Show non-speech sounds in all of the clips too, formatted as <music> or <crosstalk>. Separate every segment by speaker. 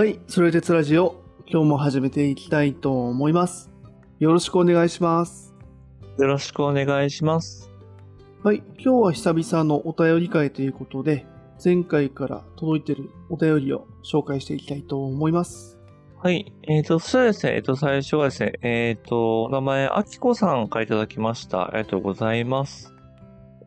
Speaker 1: はい、それでつラジオ、今日も始めていきたいと思います。よろしくお願いします。
Speaker 2: よろしくお願いします。
Speaker 1: はい、今日は久々のお便り会ということで、前回から届いてるお便りを紹介していきたいと思います。
Speaker 2: はい。えっ、と、そうですね。えっ、と、最初はですね、えっ、と、お名前、あきこさんからいただきました。ありがとうございます。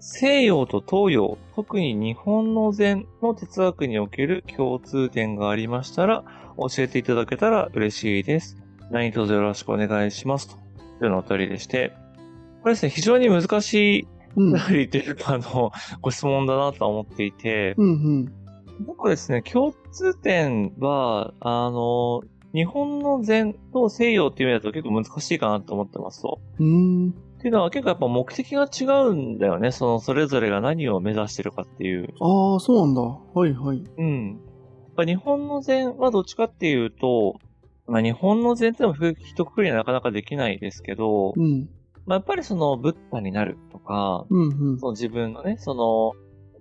Speaker 2: 西洋と東洋、特に日本の禅の哲学における共通点がありましたら、教えていただけたら嬉しいです。何卒よろしくお願いします。というようなお便りでして、これですね、非常に難しい
Speaker 1: うん、
Speaker 2: お便りというか、あの、ご質問だなとは思っていて、
Speaker 1: うん、うん。
Speaker 2: 僕ですね、共通点は、あの、日本の禅と西洋っていう意味だと結構難しいかなと思ってますと。
Speaker 1: うーん、
Speaker 2: っていうのは結構やっぱ目的が違うんだよね。そのそれぞれが何を目指してるかっていう。
Speaker 1: ああ、そうなんだ。はい、はい。
Speaker 2: うん。やっぱ日本の禅はどっちかっていうと、まあ日本の禅ってのも一括りにはなかなかできないですけど、
Speaker 1: うん、
Speaker 2: まあやっぱりそのブッダになるとか、
Speaker 1: うん、うん。
Speaker 2: その自分のね、その、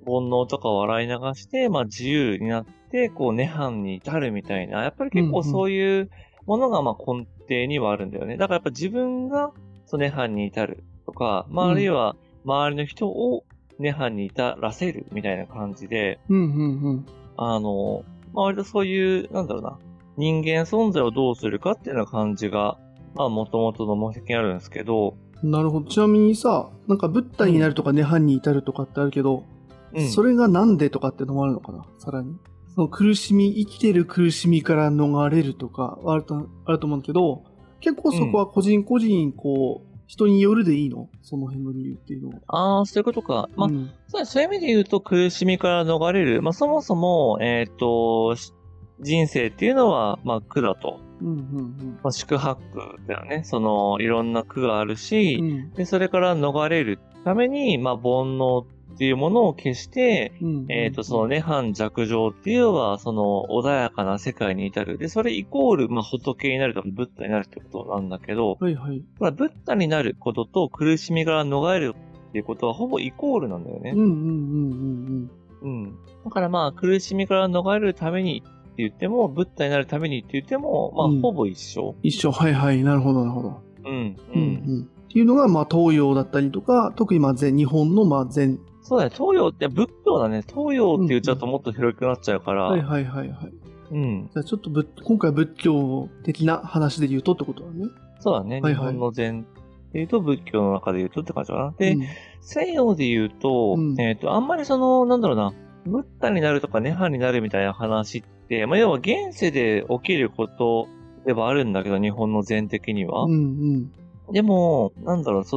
Speaker 2: 煩悩とかを洗い流して、まあ自由になって、こう、涅槃に至るみたいな、やっぱり結構そういうものがまあ根底にはあるんだよね。だからやっぱ自分が、その涅槃に至るとか、まあ
Speaker 1: うん
Speaker 2: あるいは、周りの人を涅槃に至らせるみたいな感じで、
Speaker 1: うん、うん、
Speaker 2: あの、まあ割とそういう、なんだろうな、人間存在をどうするかっていうような感じが、まあ元々の目的にあるんですけど、
Speaker 1: うん。なるほど。ちなみにさ、なんかブッダになるとか涅槃に至るとかってあるけど、
Speaker 2: うん。
Speaker 1: それがなんでとかってのもあるのかな？さらに。その苦しみ、生きてる苦しみから逃れるとかあると、あると思うんだけど、結構そこは個人個人、こう、人によるでいいの？その辺の理由っていうのは。
Speaker 2: ああ、そういうことか。まあ、
Speaker 1: うん、
Speaker 2: そういう意味で言うと苦しみから逃れる。まあそもそも、えっ、と、し人生っていうのは、まあ苦だと。
Speaker 1: うん、うん、
Speaker 2: まあ宿泊だよね。その、いろんな苦があるし、
Speaker 1: うん。うん
Speaker 2: で、それから逃れるために、まあ煩悩っていうものを消して、
Speaker 1: うん。
Speaker 2: えっ、と、その涅槃弱情っていうのは、その穏やかな世界に至る。で、それイコール、まあ仏になるとか、ブッダになるってことなんだけど、
Speaker 1: はいはい。
Speaker 2: ただブッダになることと苦しみから逃れるっていうことはほぼイコールなんだよね
Speaker 1: うん、。うん、うん、
Speaker 2: うん。だからまあ、苦しみから逃れるためにって言っても、ブッダになるためにって言っても、まあ、
Speaker 1: うん
Speaker 2: ほぼ一緒。
Speaker 1: 一緒。はいはい。なるほど、なるほど。
Speaker 2: うん。う
Speaker 1: うん、
Speaker 2: ん。
Speaker 1: うん。っていうのが、まあ、東洋だったりとか、特にまあ、禅、日本のまあ、禅。
Speaker 2: そうだね。東洋って仏教だね。東洋って言っちゃうともっと広くなっちゃうから。
Speaker 1: はいはいはいはい。
Speaker 2: うん。
Speaker 1: じゃあちょっとぶ今回は仏教的な話で言うとってことだね。
Speaker 2: そうだね。
Speaker 1: はいはい
Speaker 2: 日本の禅って言うと仏教の中で言うとって感じかな。で、
Speaker 1: うん
Speaker 2: 西洋で言うと、
Speaker 1: うん
Speaker 2: えっ、と、あんまりその、なんだろうな、ブッダになるとか涅槃になるみたいな話って、まあ、要は現世で起きることではあるんだけど、日本の禅的には。
Speaker 1: うんうん。
Speaker 2: でも、なんだろう、そ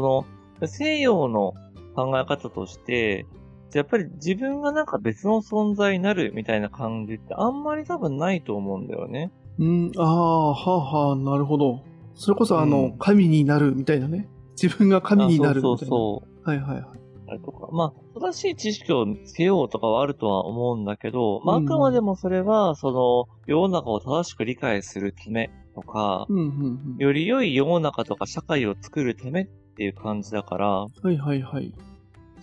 Speaker 2: の、西洋の考え方として、やっぱり自分がなんか別の存在になるみたいな感じってあんまり多分ないと思うんだよね。
Speaker 1: うん、ああ、はあはあ、なるほど。それこそあの、
Speaker 2: うん
Speaker 1: 神になるみたいなね。自分が神になるみたいな。
Speaker 2: あそうそうそう。
Speaker 1: はいはいはい。
Speaker 2: あれとか。まあ、正しい知識をつけようとかはあるとは思うんだけど、まあ、あ
Speaker 1: うん
Speaker 2: くまでもそれは、その、世の中を正しく理解するためとか、
Speaker 1: うんうん
Speaker 2: より良い世の中とか社会を作るためっていう感じだから、
Speaker 1: うん。はいはいはい。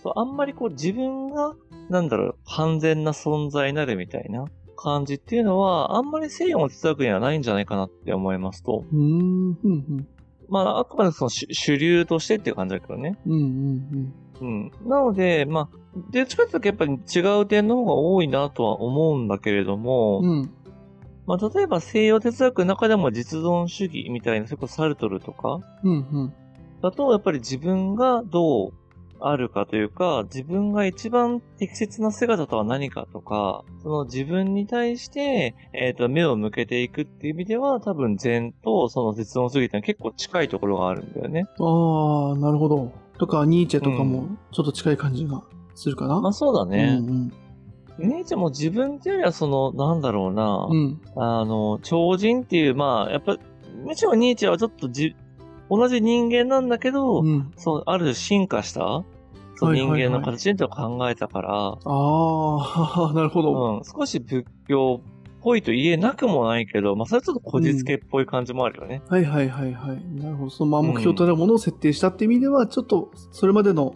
Speaker 2: そう、あんまりこう自分が、なんだろう、完全な存在になるみたいな感じっていうのは、あんまり西洋の哲学にはないんじゃないかなって思いますと。
Speaker 1: うーん、うんうん。
Speaker 2: まあ、あくまでその主主流としてっていう感じだけどね。
Speaker 1: うんうん
Speaker 2: うん。なので、まあ、どっちかというとやっぱり違う点の方が多いなとは思うんだけれども、
Speaker 1: うん。うん。
Speaker 2: まあ、例えば西洋哲学の中でも実存主義みたいな、それこそサルトルとか、
Speaker 1: うんうん。
Speaker 2: だと、やっぱり自分がどうあるかというか、自分が一番適切な姿とは何かとか、その自分に対して、えっ、と、目を向けていくっていう意味では、多分禅とその絶論主義ってのは結構近いところがあるんだよね。
Speaker 1: ああ、なるほど。とか、ニーチェとかもちょっと近い感じがするかな。
Speaker 2: まあそうだね。
Speaker 1: うん
Speaker 2: ネイチャーも自分っていうよりは、その、なんだろうな、
Speaker 1: うん。うん。
Speaker 2: あの、超人っていう、まあ、やっぱ、むしろニーチェはちょっとじ、同じ人間なんだけど、
Speaker 1: うん。
Speaker 2: そう、ある種進化した、そう人間の形にと考えたから、
Speaker 1: ああ、<laughs> なるほど。
Speaker 2: うん、少し仏教っぽいと言えなくもないけど、まあ、それはちょっとこじつけっぽい感じもあるよね。
Speaker 1: はいはいはいはい。なるほど。そのまあ目標となるものを設定したって意味では、ちょっとそれまでの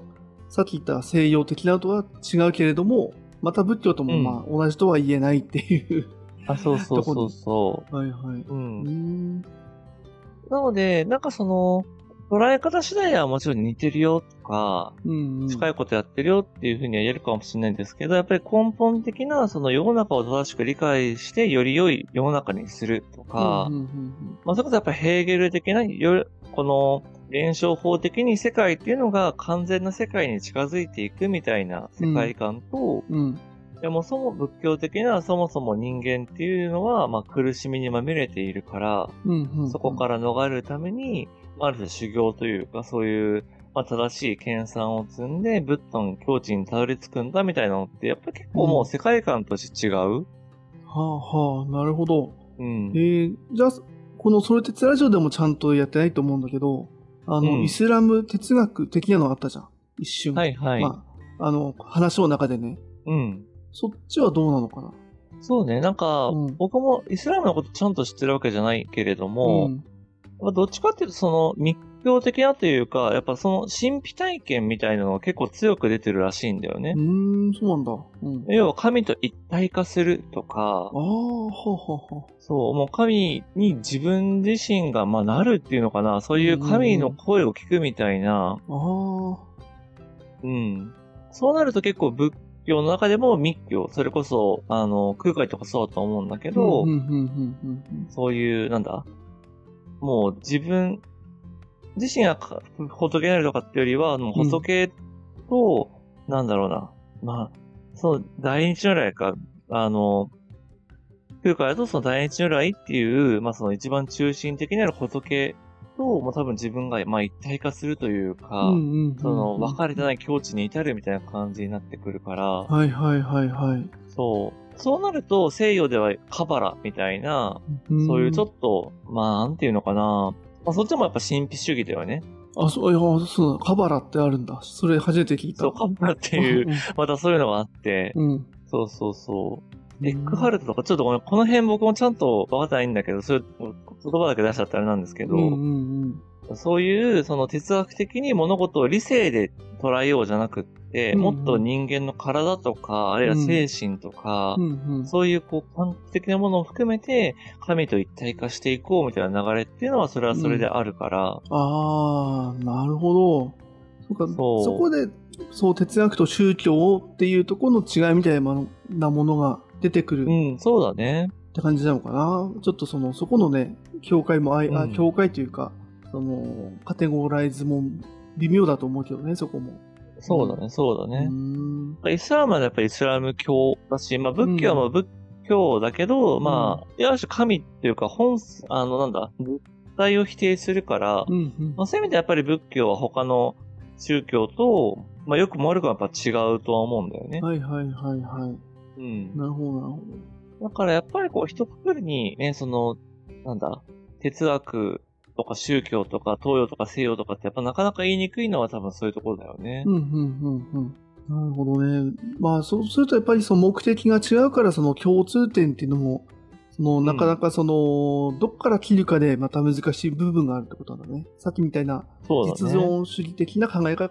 Speaker 1: さっき言った西洋的なのとは違うけれども、また仏教ともまあ同じとは言えないっていう
Speaker 2: あ、そうそうそうそ <laughs>
Speaker 1: はいはい。
Speaker 2: う。う。
Speaker 1: うんん。
Speaker 2: なので、なんかその、捉え方次第はもちろん似てるよとか、
Speaker 1: うん、うん。
Speaker 2: 近いことやってるよっていうふうには言えるかもしれないんですけど、やっぱり根本的なその世の中を正しく理解してより良い世の中にするとか、
Speaker 1: うんうんうん
Speaker 2: まあ、それこそやっぱりヘーゲル的な、よこの現象法的に世界っていうのが完全な世界に近づいていくみたいな世界観と、
Speaker 1: うん。うん。
Speaker 2: でもそも仏教的なそもそも人間っていうのは、まあ、苦しみにまみれているから、
Speaker 1: うんうん。
Speaker 2: そこから逃れるために、ある種修行というか、そういう、まあ、正しい研鑽を積んで、ブッダの境地にたどり着くんだみたいなのって、やっぱり結構もう世界観として違う。
Speaker 1: はあはあ、なるほど。
Speaker 2: うん。
Speaker 1: えー、じゃあ、このソルテツラジオでもちゃんとやってないと思うんだけど、あの、
Speaker 2: うん
Speaker 1: イスラム哲学的なのがあったじゃん。一瞬。
Speaker 2: はいはい。
Speaker 1: まあ、あの、話の中でね。
Speaker 2: うん。
Speaker 1: そっちはどうなのかな？
Speaker 2: そうね、なんか、
Speaker 1: うん
Speaker 2: 僕もイスラムのことちゃんと知ってるわけじゃないけれども、
Speaker 1: ん。
Speaker 2: まあどっちかっていうとその密教的なというか、やっぱその神秘体験みたいなのが結構強く出てるらしいんだよね
Speaker 1: う。ーん、そうなんだ。うん。
Speaker 2: 要は神と一体化するとか
Speaker 1: あ、あ、はあはあはあ。
Speaker 2: そう、もう神に自分自身が、まあ、なるっていうのかな、そういう神の声を聞くみたいな、
Speaker 1: ああ。
Speaker 2: うん。そうなると結構仏教の中でも密教、それこそ、あの、空海とかそうだと思うんだけど、そういう、なんだもう自分、自身がか仏になるとかってよりは、もう仏と、なんだろうな。まあ、その、大日如来か、あの、空海だとその大日如来っていう、まあその一番中心的なる仏と、もう多分自分が、まあ一体化するというか、
Speaker 1: うん。うん、うんうん。
Speaker 2: その、分かれてない境地に至るみたいな感じになってくるから、
Speaker 1: はい、はい、はい、はい。
Speaker 2: そう。そうなると、西洋ではカバラみたいな、そういうちょ
Speaker 1: っ
Speaker 2: っと、まあ、なんていうのかな。まあ、そっちもやっぱ神秘主義だよね。
Speaker 1: と。あ、そう、いや、そうだ、カバラってあるんだ。それ初めて聞いた。
Speaker 2: そう、カバラっていう、またそういうのがあって、
Speaker 1: うん。うん。
Speaker 2: そうそうそう。エッグハルトとか、ちょっとごめん、この辺僕もちゃんと分かってないんだけど、そういう言葉だけ出しちゃったらあれなんですけど、
Speaker 1: うんうんうん。
Speaker 2: そういう、その哲学的に物事を理性で捉えようじゃなくって、
Speaker 1: うん
Speaker 2: もっと人間の体とか、あるいは精神とか、
Speaker 1: うんうん。
Speaker 2: そういうこう、感覚的なものを含めて、神と一体化していこうみたいな流れっていうのは、それはそれであるから、
Speaker 1: ああ、なるほど。そうか、
Speaker 2: そ
Speaker 1: こで、そう、哲学と宗教っていうところの違いみたいなものが出てくる
Speaker 2: うん、そうだね。
Speaker 1: って感じなのかな。ちょっとその、そこのね、境界もあ
Speaker 2: うん
Speaker 1: 境界というか、その、カテゴライズも微妙だと思うけどね、そこも。
Speaker 2: そうだね、そうだね。
Speaker 1: ん。
Speaker 2: イスラムはやっぱりイスラム教だし、まあ仏教は仏教だけど、まあ、いわゆる神っていうか本、あの、なんだ、物体を否定するから、
Speaker 1: うんうん
Speaker 2: まあ、そういう意味でやっぱり仏教は他の宗教と、まあよくも悪くもやっぱ違うとは思うんだよね。
Speaker 1: はいはいはいはい。
Speaker 2: うん。
Speaker 1: なるほどなるほ
Speaker 2: だからやっぱりこう一括りにね、その、なんだ、哲学とか宗教とか東洋とか西洋とかってやっぱなかなか言いにくいのは多分そういうところだよね。
Speaker 1: ど。うんうんうんうん。なるほどね。まあそうするとやっぱりその目的が違うからその共通点っていうのも、そのなかなかその、どっから切るかでまた難しい部分があるってことなんだね。さっきみたいな実
Speaker 2: ね。
Speaker 1: 存主義的な考え方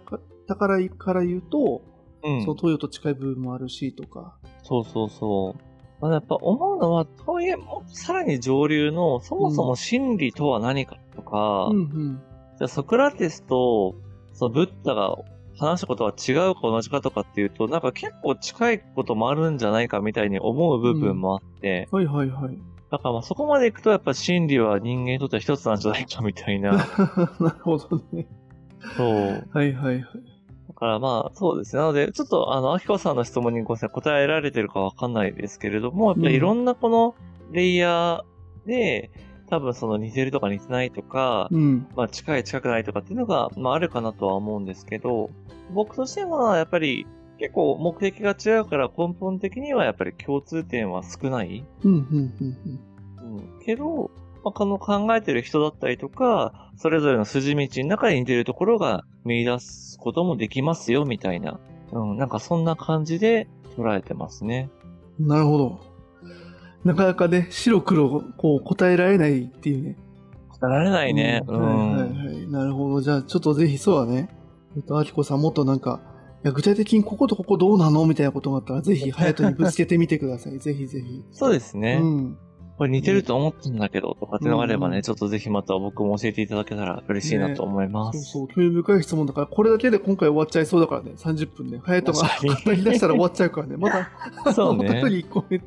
Speaker 1: からから言うと、
Speaker 2: うん
Speaker 1: その東洋と近い部分もあるしとか。
Speaker 2: そうそうそう。まあ、やっぱ思うのは、とはいえ、もさらに上流の、そもそも真理とは何かとか、
Speaker 1: うんうん。
Speaker 2: じゃあソクラテスと、そのブッダが話したことは違うか同じかとかっていうと、なんか結構近いこともあるんじゃないかみたいに思う部分もあって、
Speaker 1: はいはいはい。
Speaker 2: だからまあそこまで行くとやっぱ真理は人間にとっては一つなんじゃないかみたいな。<laughs>
Speaker 1: なるほどね。
Speaker 2: そう。
Speaker 1: はいはいはい。
Speaker 2: だからまあそうですね。なので、ちょっとあの、アキコさんの質問にごめんなさい答えられてるかわかんないですけれども、やっぱりいろんなこのレイヤーで、多分その似てるとか似てないとか、
Speaker 1: うん。
Speaker 2: まあ近い近くないとかっていうのが、まああるかなとは思うんですけど、僕としてはやっぱり結構目的が違うから根本的にはやっぱり共通点は少ない。
Speaker 1: うんうんうん
Speaker 2: うん。けど、まあ、この考えてる人だったりとか、それぞれの筋道の中に似てるところが見出すこともできますよ、みたいな。うん、なんかそんな感じで捉えてますね。
Speaker 1: うん。なるほど。なかなかね、白黒こう答えられないっていうね。
Speaker 2: 答えられないね。うん。
Speaker 1: はいはいはい。なるほど。じゃあちょっとぜひそうだね。えっと、あきこさんもっとなんか、や具体的にこことここどうなの？みたいなことがあったら、ぜひ、ハヤトにぶつけてみてください。ぜひぜひ。<laughs>
Speaker 2: そうですね。
Speaker 1: うん。
Speaker 2: これ似てると思ったんだけど、とかってのがあればね、
Speaker 1: うん
Speaker 2: ちょっとぜひまた僕も教えていただけたら嬉しいなと思います。
Speaker 1: そうそう、興味深い質問だから、これだけで今回終わっちゃいそうだからね、30分で。ハヤトが語り出したら終わっちゃうからね。また、<laughs>
Speaker 2: そうね。
Speaker 1: り1個目、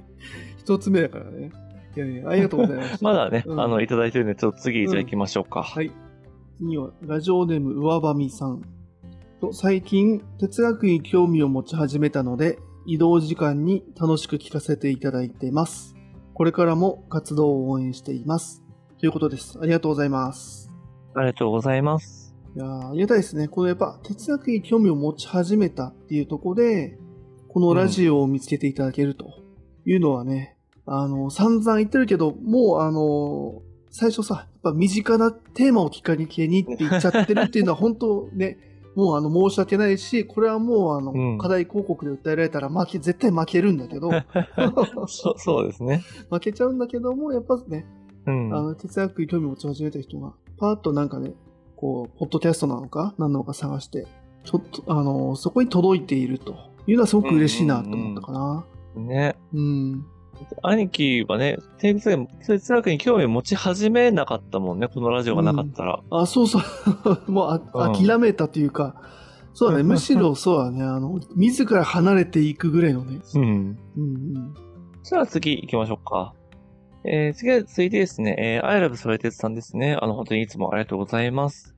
Speaker 1: 1つ目だからね。いやいや、ありがとうございました。
Speaker 2: まだね、
Speaker 1: うん
Speaker 2: あの、いただいてるんで、ちょっと次じゃあ行きましょうか。
Speaker 1: はい。次は、ラジオネーム、上ばみさん。と最近、哲学に興味を持ち始めたので、移動時間に楽しく聞かせていただいています。これからも活動を応援しています。ということです。ありがとうございます。
Speaker 2: ありがとうございます。
Speaker 1: いやーありがたいですね。このやっぱ、哲学に興味を持ち始めたっていうところで、このラジオを見つけていただけるというのはね、あの、散々言ってるけど、もうあの、最初さ、やっぱ身近なテーマをきっかけにって言っちゃってるっていうのは <laughs> 本当ね、もうあの申し訳ないし、これはもうあの、
Speaker 2: うん
Speaker 1: 課題広告で訴えられたら負け、絶対負けるんだけど、<laughs>
Speaker 2: そそうですね。
Speaker 1: 負けちゃうんだけども、やっぱね、
Speaker 2: うん。
Speaker 1: あの、哲学に興味を持ち始めた人が、パーッとなんかね、こう、ポッドキャストなのか、何なのか探して、ちょっと、あの、そこに届いているというのはすごく嬉しいなと思ったかな。
Speaker 2: ね。
Speaker 1: うん。
Speaker 2: 兄貴はね、哲学哲学に興味を持ち始めなかったもんね、このラジオがなかったら。
Speaker 1: あ、そうそう。<laughs> もうあ、
Speaker 2: うん
Speaker 1: 諦めたというか、そうだね。むしろそうだね。あの、自ら離れていくぐらいのね。
Speaker 2: うん。
Speaker 1: うんうん。
Speaker 2: じゃあ次行きましょうか。えー、次は、続いてですね、えー、アイラブソレテツさんですね。あの、本当にいつもありがとうございます。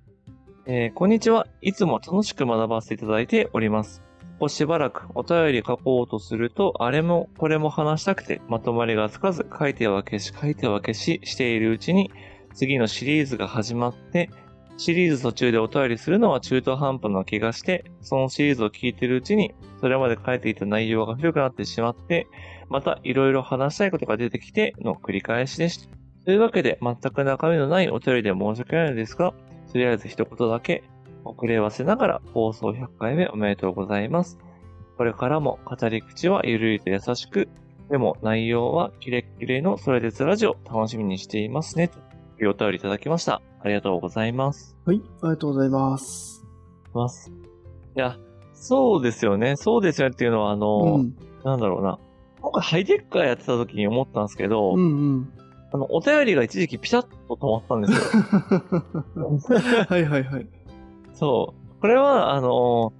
Speaker 2: えー、こんにちは。いつも楽しく学ばせていただいております。ここしばらくお便り書こうとすると、あれもこれも話したくて、まとまりがつかず、書いては消し、書いては消ししているうちに、次のシリーズが始まって、シリーズ途中でお便りするのは中途半端な気がして、そのシリーズを聞いているうちに、それまで書いていた内容が古くなってしまって、またいろいろ話したいことが出てきての繰り返しでした。というわけで、全く中身のないお便りで申し訳ないのですが、とりあえず一言だけ、遅ればせながら放送100回目おめでとうございます。これからも語り口はゆるりと優しく、でも内容はキレッキレのそれですラジオ楽しみにしていますね。というお便りいただきました。ありがとうございます。
Speaker 1: はい。ありがとうございます。
Speaker 2: ます。いや、そうですよね。そうですよねっていうのは、あの、
Speaker 1: うん。
Speaker 2: なんだろうな。今回ハイテッカーやってた時に思ったんですけど、
Speaker 1: うんうん。
Speaker 2: あの、お便りが一時期ピシャッと止まったんですよ。<laughs>
Speaker 1: はいはいはい。
Speaker 2: そう。これは、あの、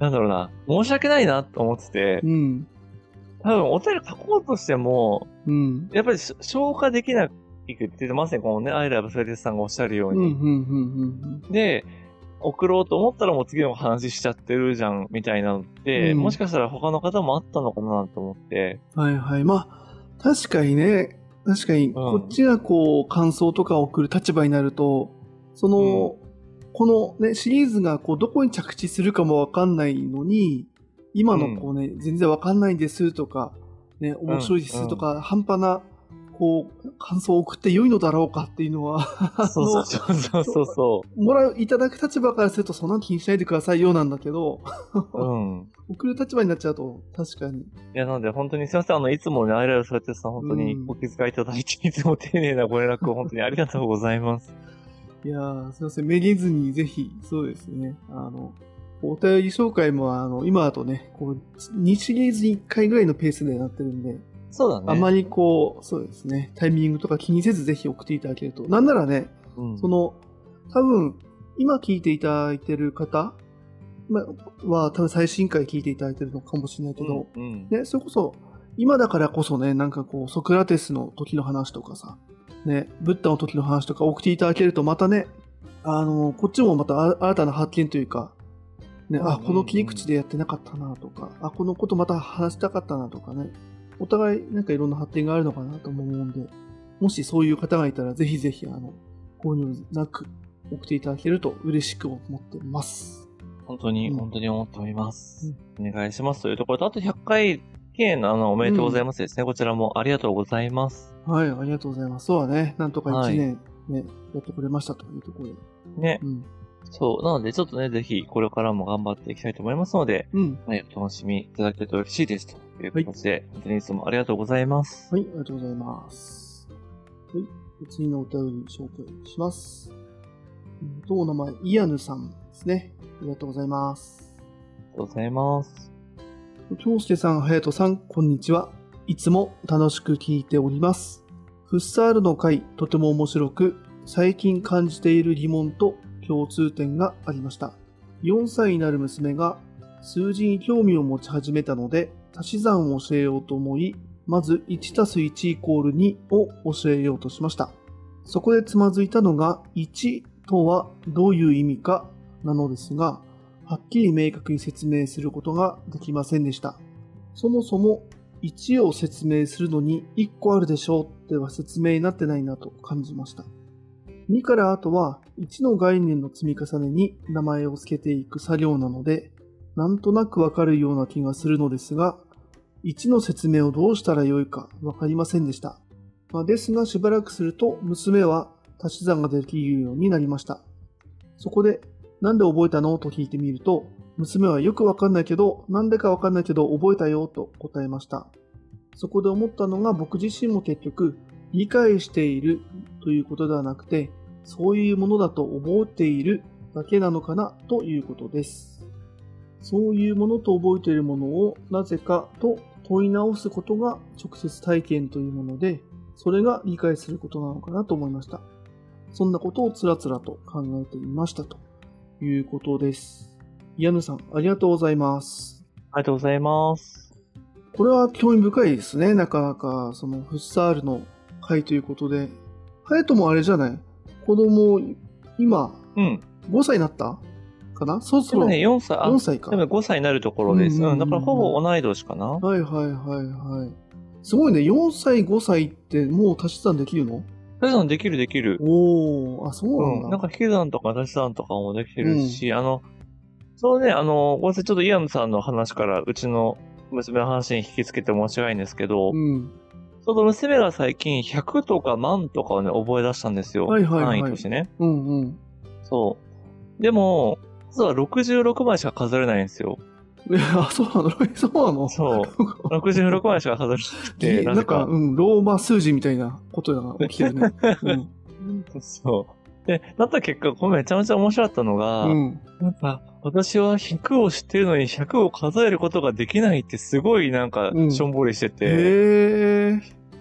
Speaker 2: なんだろうな、申し訳ないなと思ってて
Speaker 1: う、ん。
Speaker 2: 多分お便り書こうとしても、
Speaker 1: うん。
Speaker 2: やっぱりし消化できないくって、まさにこのね、アイラブソレテスさんがおっしゃるよう
Speaker 1: うん。うん。
Speaker 2: に、
Speaker 1: うん。
Speaker 2: で、送ろうと思ったらもう次の話しちゃってるじゃん、みたいなのって、
Speaker 1: うん
Speaker 2: もしかしたら他の方もあったのかなと思って、
Speaker 1: はいはい。まあ、確かにね、確かに、こっちがこう、感想とかを送る立場になると、その、このね、シリーズがこう、どこに着地するかもわかんないのに、今のこうね、全然わかんないんですとか、ね、面白いですとか、半端な、こう、感想を送って良いのだろうかっていうのは、
Speaker 2: そうそうそうそうそ
Speaker 1: もらう、いただく立場からするとそんなの気にしないでくださいようなんだけど、
Speaker 2: う。うん。
Speaker 1: 送る立場になっちゃうと、確かに。
Speaker 2: いや、なので本当にすいません。あの、いつもね、アイラブソレテスさん本当にお気遣いいただいて、いつも丁寧なご連絡を本当にありがとうございます。
Speaker 1: いやー、すいません。めげずにぜひ、そうですね。あの、お便り紹介も、あの、今だとね、こう、2シリーズに1回ぐらいのペースでなってるんで、
Speaker 2: そうだね。
Speaker 1: あまりこう、そうですね、タイミングとか気にせずぜひ送っていただけると。なんならね、
Speaker 2: うん
Speaker 1: その、多分、今聞いていただいてる方まは、多分最新回聞いていただいてるのかもしれないけど、
Speaker 2: うんうん
Speaker 1: ね、それこそ、今だからこそね、なんかこう、ソクラテスの時の話とかさ、ね、ブッダの時の話とか送っていただけると、またね、あの、こっちもまたあ新たな発見というか、ね、あ、
Speaker 2: うんうんうん
Speaker 1: この切り口でやってなかったなとか、あ、このことまた話したかったなとかね、お互いなんかいろんな発展があるのかなと思うんで、もしそういう方がいたら、ぜひぜひ、あの、ご遠慮なく送っていただけると嬉しく思ってます。
Speaker 2: 本当に、
Speaker 1: うん
Speaker 2: 本当に思っております。お願いします。というところと、あと100回記念のあの、おめでとうございますですね。こちらもありがとうございます。
Speaker 1: はい、ありがとうございます。そうはね、なんとか
Speaker 2: はい
Speaker 1: 1年ね、やってくれましたというところで。
Speaker 2: ね。
Speaker 1: うん。
Speaker 2: そう。なので、ちょっとね、ぜひ、これからも頑張っていきたいと思いますので、
Speaker 1: うん。
Speaker 2: はい、お楽しみいただけると嬉しいです。という形で、本当にいつもありがとうございます。
Speaker 1: はい、ありがとうございます。はい、次のお便り紹介します。うんと、お名前、イアヌさんですね。ありがとうございます。
Speaker 2: とうございます。
Speaker 1: 京介さん、隼人さん、こんにちは。いつも楽しく聞いております。フッサールの回、とても面白く、最近感じている疑問と共通点がありました。4歳になる娘が数字に興味を持ち始めたので、足し算を教えようと思い、まず1たす1イコール2を教えようとしました。そこでつまずいたのが、1とはどういう意味かなのですが、はっきり明確に説明することができませんでした。そもそも1を説明するのに1個あるでしょうっては説明になってないなと感じました。2からあとは1の概念の積み重ねに名前を付けていく作業なので、なんとなくわかるような気がするのですが、1の説明をどうしたらよいかわかりませんでした。まあ、ですがしばらくすると娘は足し算ができるようになりました。そこでなんで覚えたの？と聞いてみると、娘はよくわかんないけど、なんでかわかんないけど覚えたよと答えました。そこで思ったのが僕自身も結局、理解しているということではなくて、そういうものだと覚えているだけなのかなということです。そういうものと覚えているものをなぜかと問い直すことが直接体験というもので、それが理解することなのかなと思いました。そんなことをつらつらと考えていましたと。いうことです。ヤヌさん、ありがとうございます。
Speaker 2: ありがとうございます。
Speaker 1: これは興味深いですね。なかなか、そのフッサールの会ということで。ハヤトもあれじゃない？子供、今、
Speaker 2: うん。
Speaker 1: 5歳になった？かな？そろそろ
Speaker 2: ね、4歳、あ
Speaker 1: 4歳か。
Speaker 2: でも5歳になるところです。
Speaker 1: うん。
Speaker 2: だからほぼ同い年かな。
Speaker 1: はいはいはいはい。すごいね。4歳、5歳ってもう足し算できるの？
Speaker 2: 足し算できるできる。
Speaker 1: おー、あ、そうなんだ。
Speaker 2: うん。なんか引き算とか足し算とかもできてるし、あの、そうね、あの、ごめんなさい、ちょっとイアンさんの話から、うちの娘の話に引きつけて申し訳ないんですけど、
Speaker 1: うん。
Speaker 2: ちょうど娘が最近100とか万とかをね、覚え出したんですよ。
Speaker 1: はいはいはい
Speaker 2: 単位としてね。
Speaker 1: うんうん。
Speaker 2: そう。でも、実は66枚しか数えれないんですよ。
Speaker 1: え、<laughs> あ、そうなの？そうなの
Speaker 2: そう。66枚しか数えれなくて、な
Speaker 1: なんか。うん、ローマ数字みたいなことが起きてるね。<laughs> うん。
Speaker 2: そう。で、なった結果、これめちゃめちゃ面白かったのが、
Speaker 1: うん。
Speaker 2: なんか、私は100を知ってるのに100を数えることができないってすごいなんか
Speaker 1: う、ん
Speaker 2: しょんぼりしてて、
Speaker 1: へえ。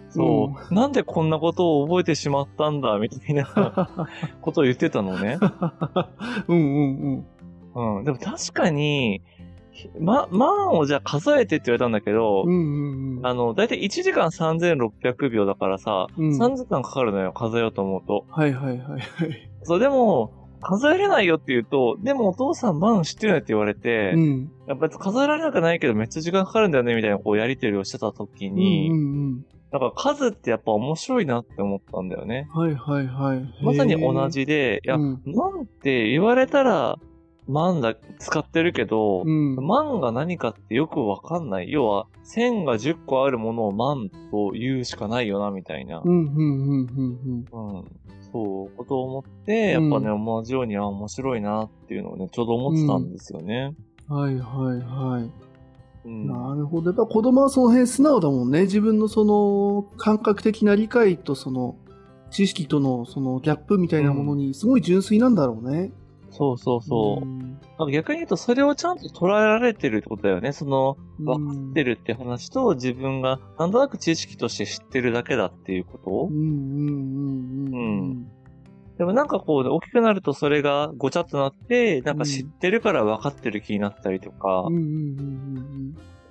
Speaker 2: そう、なんでこんなことを覚えてしまったんだ、みたいな <laughs> ことを言ってたのね。
Speaker 1: うんうんうん。
Speaker 2: うん。でも確かに、ま、万をじゃあ数えてって言われたんだけど、
Speaker 1: うんうんうん。
Speaker 2: あの、だいたい1時間3600秒だからさ、
Speaker 1: うん
Speaker 2: 3時間かかるのよ、数えようと思うと。
Speaker 1: はいはいはいはい。
Speaker 2: そう、でも、数えれないよって言うと、でもお父さん万知ってるねって言われて、
Speaker 1: うん。
Speaker 2: やっぱり数えられなくないけどめっちゃ時間かかるんだよねみたいなこうやりとりをしてた時に、
Speaker 1: うんうん
Speaker 2: なんか数ってやっぱ面白いなって思ったんだよね。
Speaker 1: うん。はいはいはい。
Speaker 2: まさに同じで、いや、
Speaker 1: うん
Speaker 2: 万って言われたら万だ、使ってるけど、
Speaker 1: うん。
Speaker 2: 万が何かってよくわかんない。要は、千が10個あるものを万と言うしかないよな、みたいな。
Speaker 1: うんうんうんうん
Speaker 2: うん。そう、ことを思って、やっぱね、同じように、あ、面白いなっていうのをね、ちょうど思ってたんですよね。
Speaker 1: うん。はいはいはい。
Speaker 2: うん。
Speaker 1: なるほど。やっぱ子供はその辺素直だもんね。自分のその感覚的な理解とその知識とのそのギャップみたいなものにすごい純粋なんだろうね。
Speaker 2: そうそうそう。
Speaker 1: ん。
Speaker 2: なんか逆に言うと、それをちゃんと捉えられてるってことだよね。その、分かってるって話と、自分がなんとなく知識として知ってるだけだっていうこと？
Speaker 1: うん。
Speaker 2: でもなんかこう、大きくなるとそれがごちゃっとなって、なんか知ってるから分かってる気になったりとか。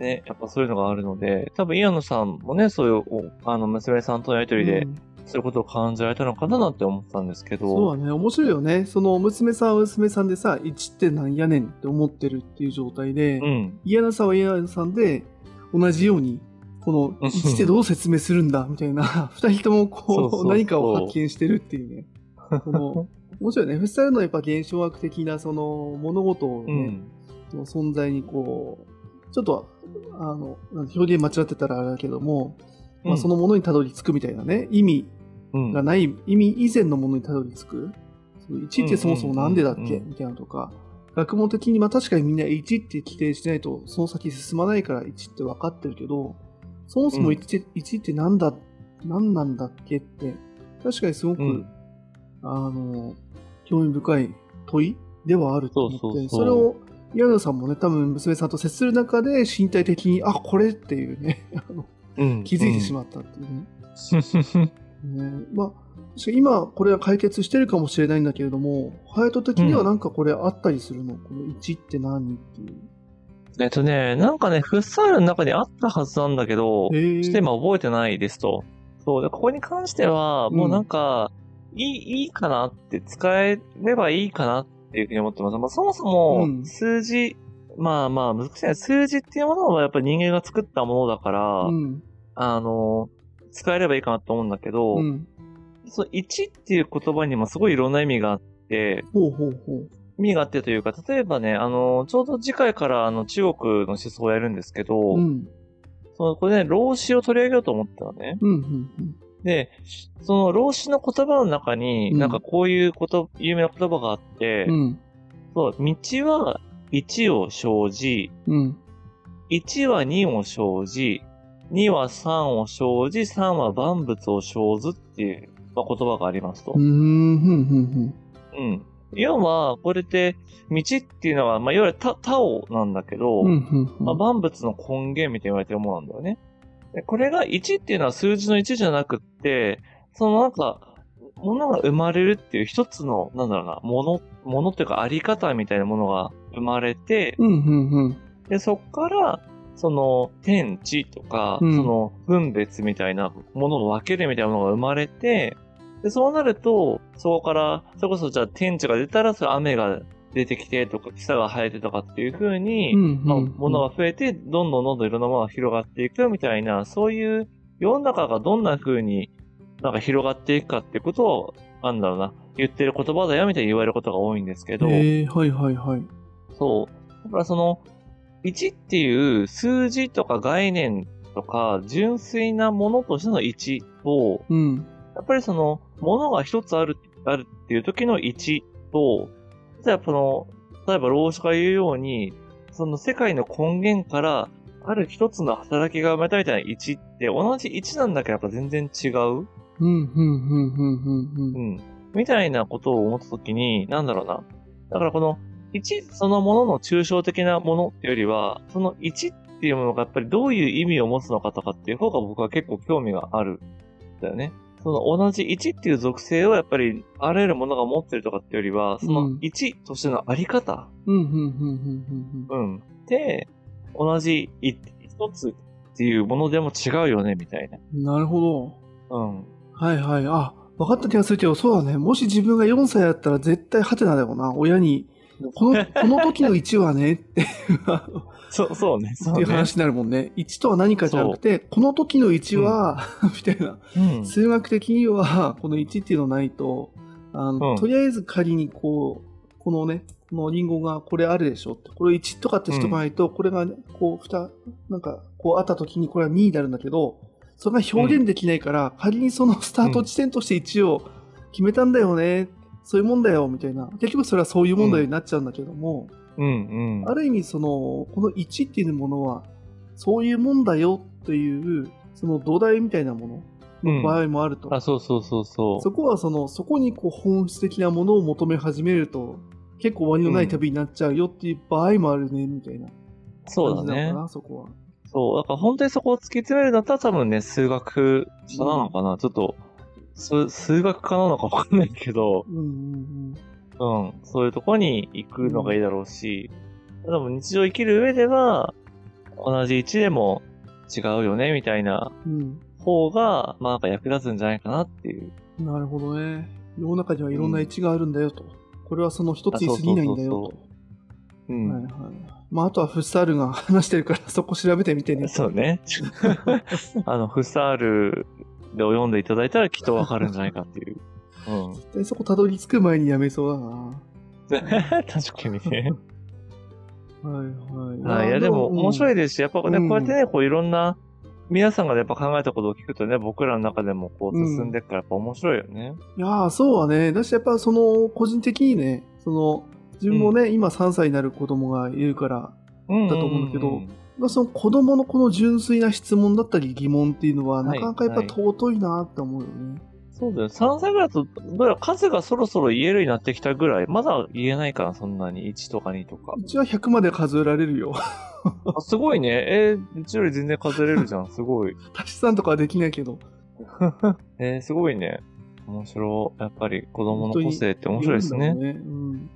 Speaker 2: ね、やっぱそういうのがあるので、多分イアノさんもね、そういう、おあの、娘さんとのやりとりで
Speaker 1: う、ん
Speaker 2: そういうことを感じられたのかななんて思ったんですけど、
Speaker 1: そうだね。面白いよね。その娘さんは娘さんでさ、1ってなんやねんって思ってるっていう状態で、
Speaker 2: うん。
Speaker 1: 嫌なさんは嫌なさんで、同じように、この
Speaker 2: うん
Speaker 1: 1ってどう説明するんだ？みたいな、<laughs> 二人ともこう何かを発見してるっていうね。この面白いね。フッサルのやっぱ現象学的なその物事をね、
Speaker 2: うん。
Speaker 1: その存在にこう、ちょっと、あの、表現間違ってたらあれだけども、まあ、そのものにたどり着くみたいなね、意味
Speaker 2: うん、
Speaker 1: がない、意味以前のものにたどり着く？その1ってそもそもなんでだっ
Speaker 2: うんうんうんうん。
Speaker 1: けみたいなのとか、学問的に、まあ確かにみんな1って規定しないと、その先進まないから1って分かってるけど、そもそも 1, って1ってなんだ、何なんだっけって、確かにすごく、
Speaker 2: うん。
Speaker 1: あの、興味深い問いではあると思って、
Speaker 2: そ
Speaker 1: れを矢野さんもね、多分娘さんと接する中で身体的に、あ、これっていうね、あの
Speaker 2: うん。
Speaker 1: 気づいてしまったっていうね。ねまあ、今これは解決してるかもしれないんだけれども、ハヤト的にはなんかこれあったりするの、この1って何っていう。
Speaker 2: えっとね、なんかね、フッサールの中にあったはずなんだけど、ちょっと今覚えてないですと。そう、でここに関しては、もうなんか、いい、いいかなって、使えればいいかなっていうふうに思ってます。まあ、そもそも
Speaker 1: う、ん
Speaker 2: 数字、まあまあ、難しいね。数字っていうものはやっぱり人間が作ったものだから、
Speaker 1: うん。
Speaker 2: あの、使えればいいかなと思うんだけど、
Speaker 1: うん。
Speaker 2: そう、1っていう言葉にもすごいいろんな意味があって、
Speaker 1: ほうほうほう。
Speaker 2: 意味があってというか、例えばね、あの、ちょうど次回からあの中国の思想をやるんですけど、
Speaker 1: うん。
Speaker 2: そのこれね、老子を取り上げようと思ったのね。
Speaker 1: うん。うん。
Speaker 2: で、その老子の言葉の中に、
Speaker 1: うん
Speaker 2: なんかこういうこと、有名な言葉があって、
Speaker 1: うん。
Speaker 2: そう、道は1を生じ、
Speaker 1: うん。
Speaker 2: 1は2を生じ、2は3を生じ、3は万物を生ずっていう、まあ、言葉がありますと。
Speaker 1: うん。うん。
Speaker 2: うん。要は、これって、道っていうのは、まあ、いわゆるタタオなんだけど、
Speaker 1: うん。うん。
Speaker 2: まあ、万物の根源みたいに言われてるものなんだよね。でこれが1っていうのは数字の1じゃなくって、そのなんか、ものが生まれるっていう一つの、なんだろうな、もの、ものっていうかあり方みたいなものが生まれて、
Speaker 1: うん。うん。
Speaker 2: で、そっから、その、天地とか、
Speaker 1: うん
Speaker 2: その、分別みたいなものを分けるみたいなものが生まれて、で、そうなると、そこから、それこそじゃあ天地が出たら、それ雨が出てきてとか、草が生えてとかっていう風に、
Speaker 1: うん。
Speaker 2: まあ、ものが増えて、どんどんどんどんいろんなものが広がっていくみたいな、そういう世の中がどんな風になんか広がっていくかっていうことを、なんだろうな、言ってる言葉だよみたいに言われることが多いんですけど、
Speaker 1: ええ、はいはいはい。
Speaker 2: そう。だからその、1っていう数字とか概念とか、純粋なものとしての1と、
Speaker 1: うん。
Speaker 2: やっぱりその、ものが一つある、あるっていう時の1と、じゃあこの、例えば老子が言うように、その世界の根源から、ある一つの働きが生まれたみたいな1って、同じ1なんだけどやっぱ全然違う。
Speaker 1: うん。うん。うん。うん。うん。
Speaker 2: うん。みたいなことを思ったときに、なんだろうな。だからこの1そのものの抽象的なものっていうよりは、その1っていうものがやっぱりどういう意味を持つのかとかっていう方が僕は結構興味があるんだよね。その同じ1っていう属性をやっぱりあらゆるものが持ってるとかっていうよりは、その
Speaker 1: うん
Speaker 2: 1としてのあり方、
Speaker 1: うん。うん。
Speaker 2: で、同じい一つっていうものでも違うよね、みたいな。
Speaker 1: うん。なるほど。
Speaker 2: うん。
Speaker 1: はいはい。あ、分かった気がするけど、そうだね。もし自分が4歳だったら絶対ハテナだよな。親に、この、この時の1はね、っていう
Speaker 2: そう、そうね。そうね。
Speaker 1: っていう話になるもんね。1とは何かじゃなくて、この時の1は、<laughs> みたいな。
Speaker 2: うん。
Speaker 1: 数学的には、この1っていうのないと、あの、
Speaker 2: うん
Speaker 1: とりあえず仮にこう、このね、このリンゴがこれあるでしょって、これ1とかってしとかないと、これがこう、ふた、なんか、こうあった時にこれは2になるんだけど、それが表現できないから、仮にそのスタート地点として1を決めたんだよね、そういうもんだよ、みたいな。結局それはそういうもんだよになっちゃうんだけども、
Speaker 2: うん、うん。
Speaker 1: ある意味その、この1っていうものは、そういうもんだよという、その土台みたいなものの場合もあると。
Speaker 2: あ、そうそうそうそう。
Speaker 1: そこはその、そこにこう本質的なものを求め始めると、結構終わりのない旅になっちゃうよっていう場合もあるね、みたいな
Speaker 2: そうだね
Speaker 1: そこは。
Speaker 2: そう。だから本当にそこを突き詰めるんだったら多分ね、数学科なのかな。ちょっと、数数学科なのかわかんないけど、
Speaker 1: うんうん
Speaker 2: うん。そういうとこに行くのがいいだろうし、でも日常生きる上では、同じ1でも違うよね、みたいな
Speaker 1: うん。
Speaker 2: 方が、まあなんか役立つんじゃないかなっていう。
Speaker 1: うん。なるほどね。世の中にはいろんな位置があるんだよと。これはその一つに過ぎないんだよと。
Speaker 2: うん。
Speaker 1: はいはい。まあ、あとはフッサールが話してるから、そこ調べてみてね。
Speaker 2: そうね。<laughs> あの、フサールで読んでいただいたらきっとわかるんじゃないかっていう。うん。
Speaker 1: でそこたどり着く前にやめそうだな。<laughs>
Speaker 2: 確かにね。
Speaker 1: はいはい。
Speaker 2: はい。いや、でも面白
Speaker 1: い。
Speaker 2: いですし、やっぱね、
Speaker 1: うん
Speaker 2: こうやってね、こういろんな、皆さんがやっぱ考えたことを聞くとね、僕らの中でもこう進んでいくからやっぱ面白いよね。
Speaker 1: いやーそうはね。だし、やっぱその、個人的にね、その、自分もね、今3歳になる子供がいるから、
Speaker 2: うん。
Speaker 1: だと思うんだけど
Speaker 2: ん
Speaker 1: まあ、その子供のこの純粋な質問だったり疑問っていうのは、
Speaker 2: は
Speaker 1: ないかなかやっぱ尊いなって思うよね。
Speaker 2: そうだよ。3歳ぐらいだと、数がそろそろ言えるようになってきたぐらい。まだ言えないかな、そんなに。1とか2とか。
Speaker 1: うちは100まで数えられるよ。
Speaker 2: あすごいね。えー、うちより全然数えれるじゃん。すごい。
Speaker 1: 足し算とかはできないけど。<laughs>
Speaker 2: えー、すごいね。面白い。やっぱり子供の個性って面白いですね。
Speaker 1: ねうん。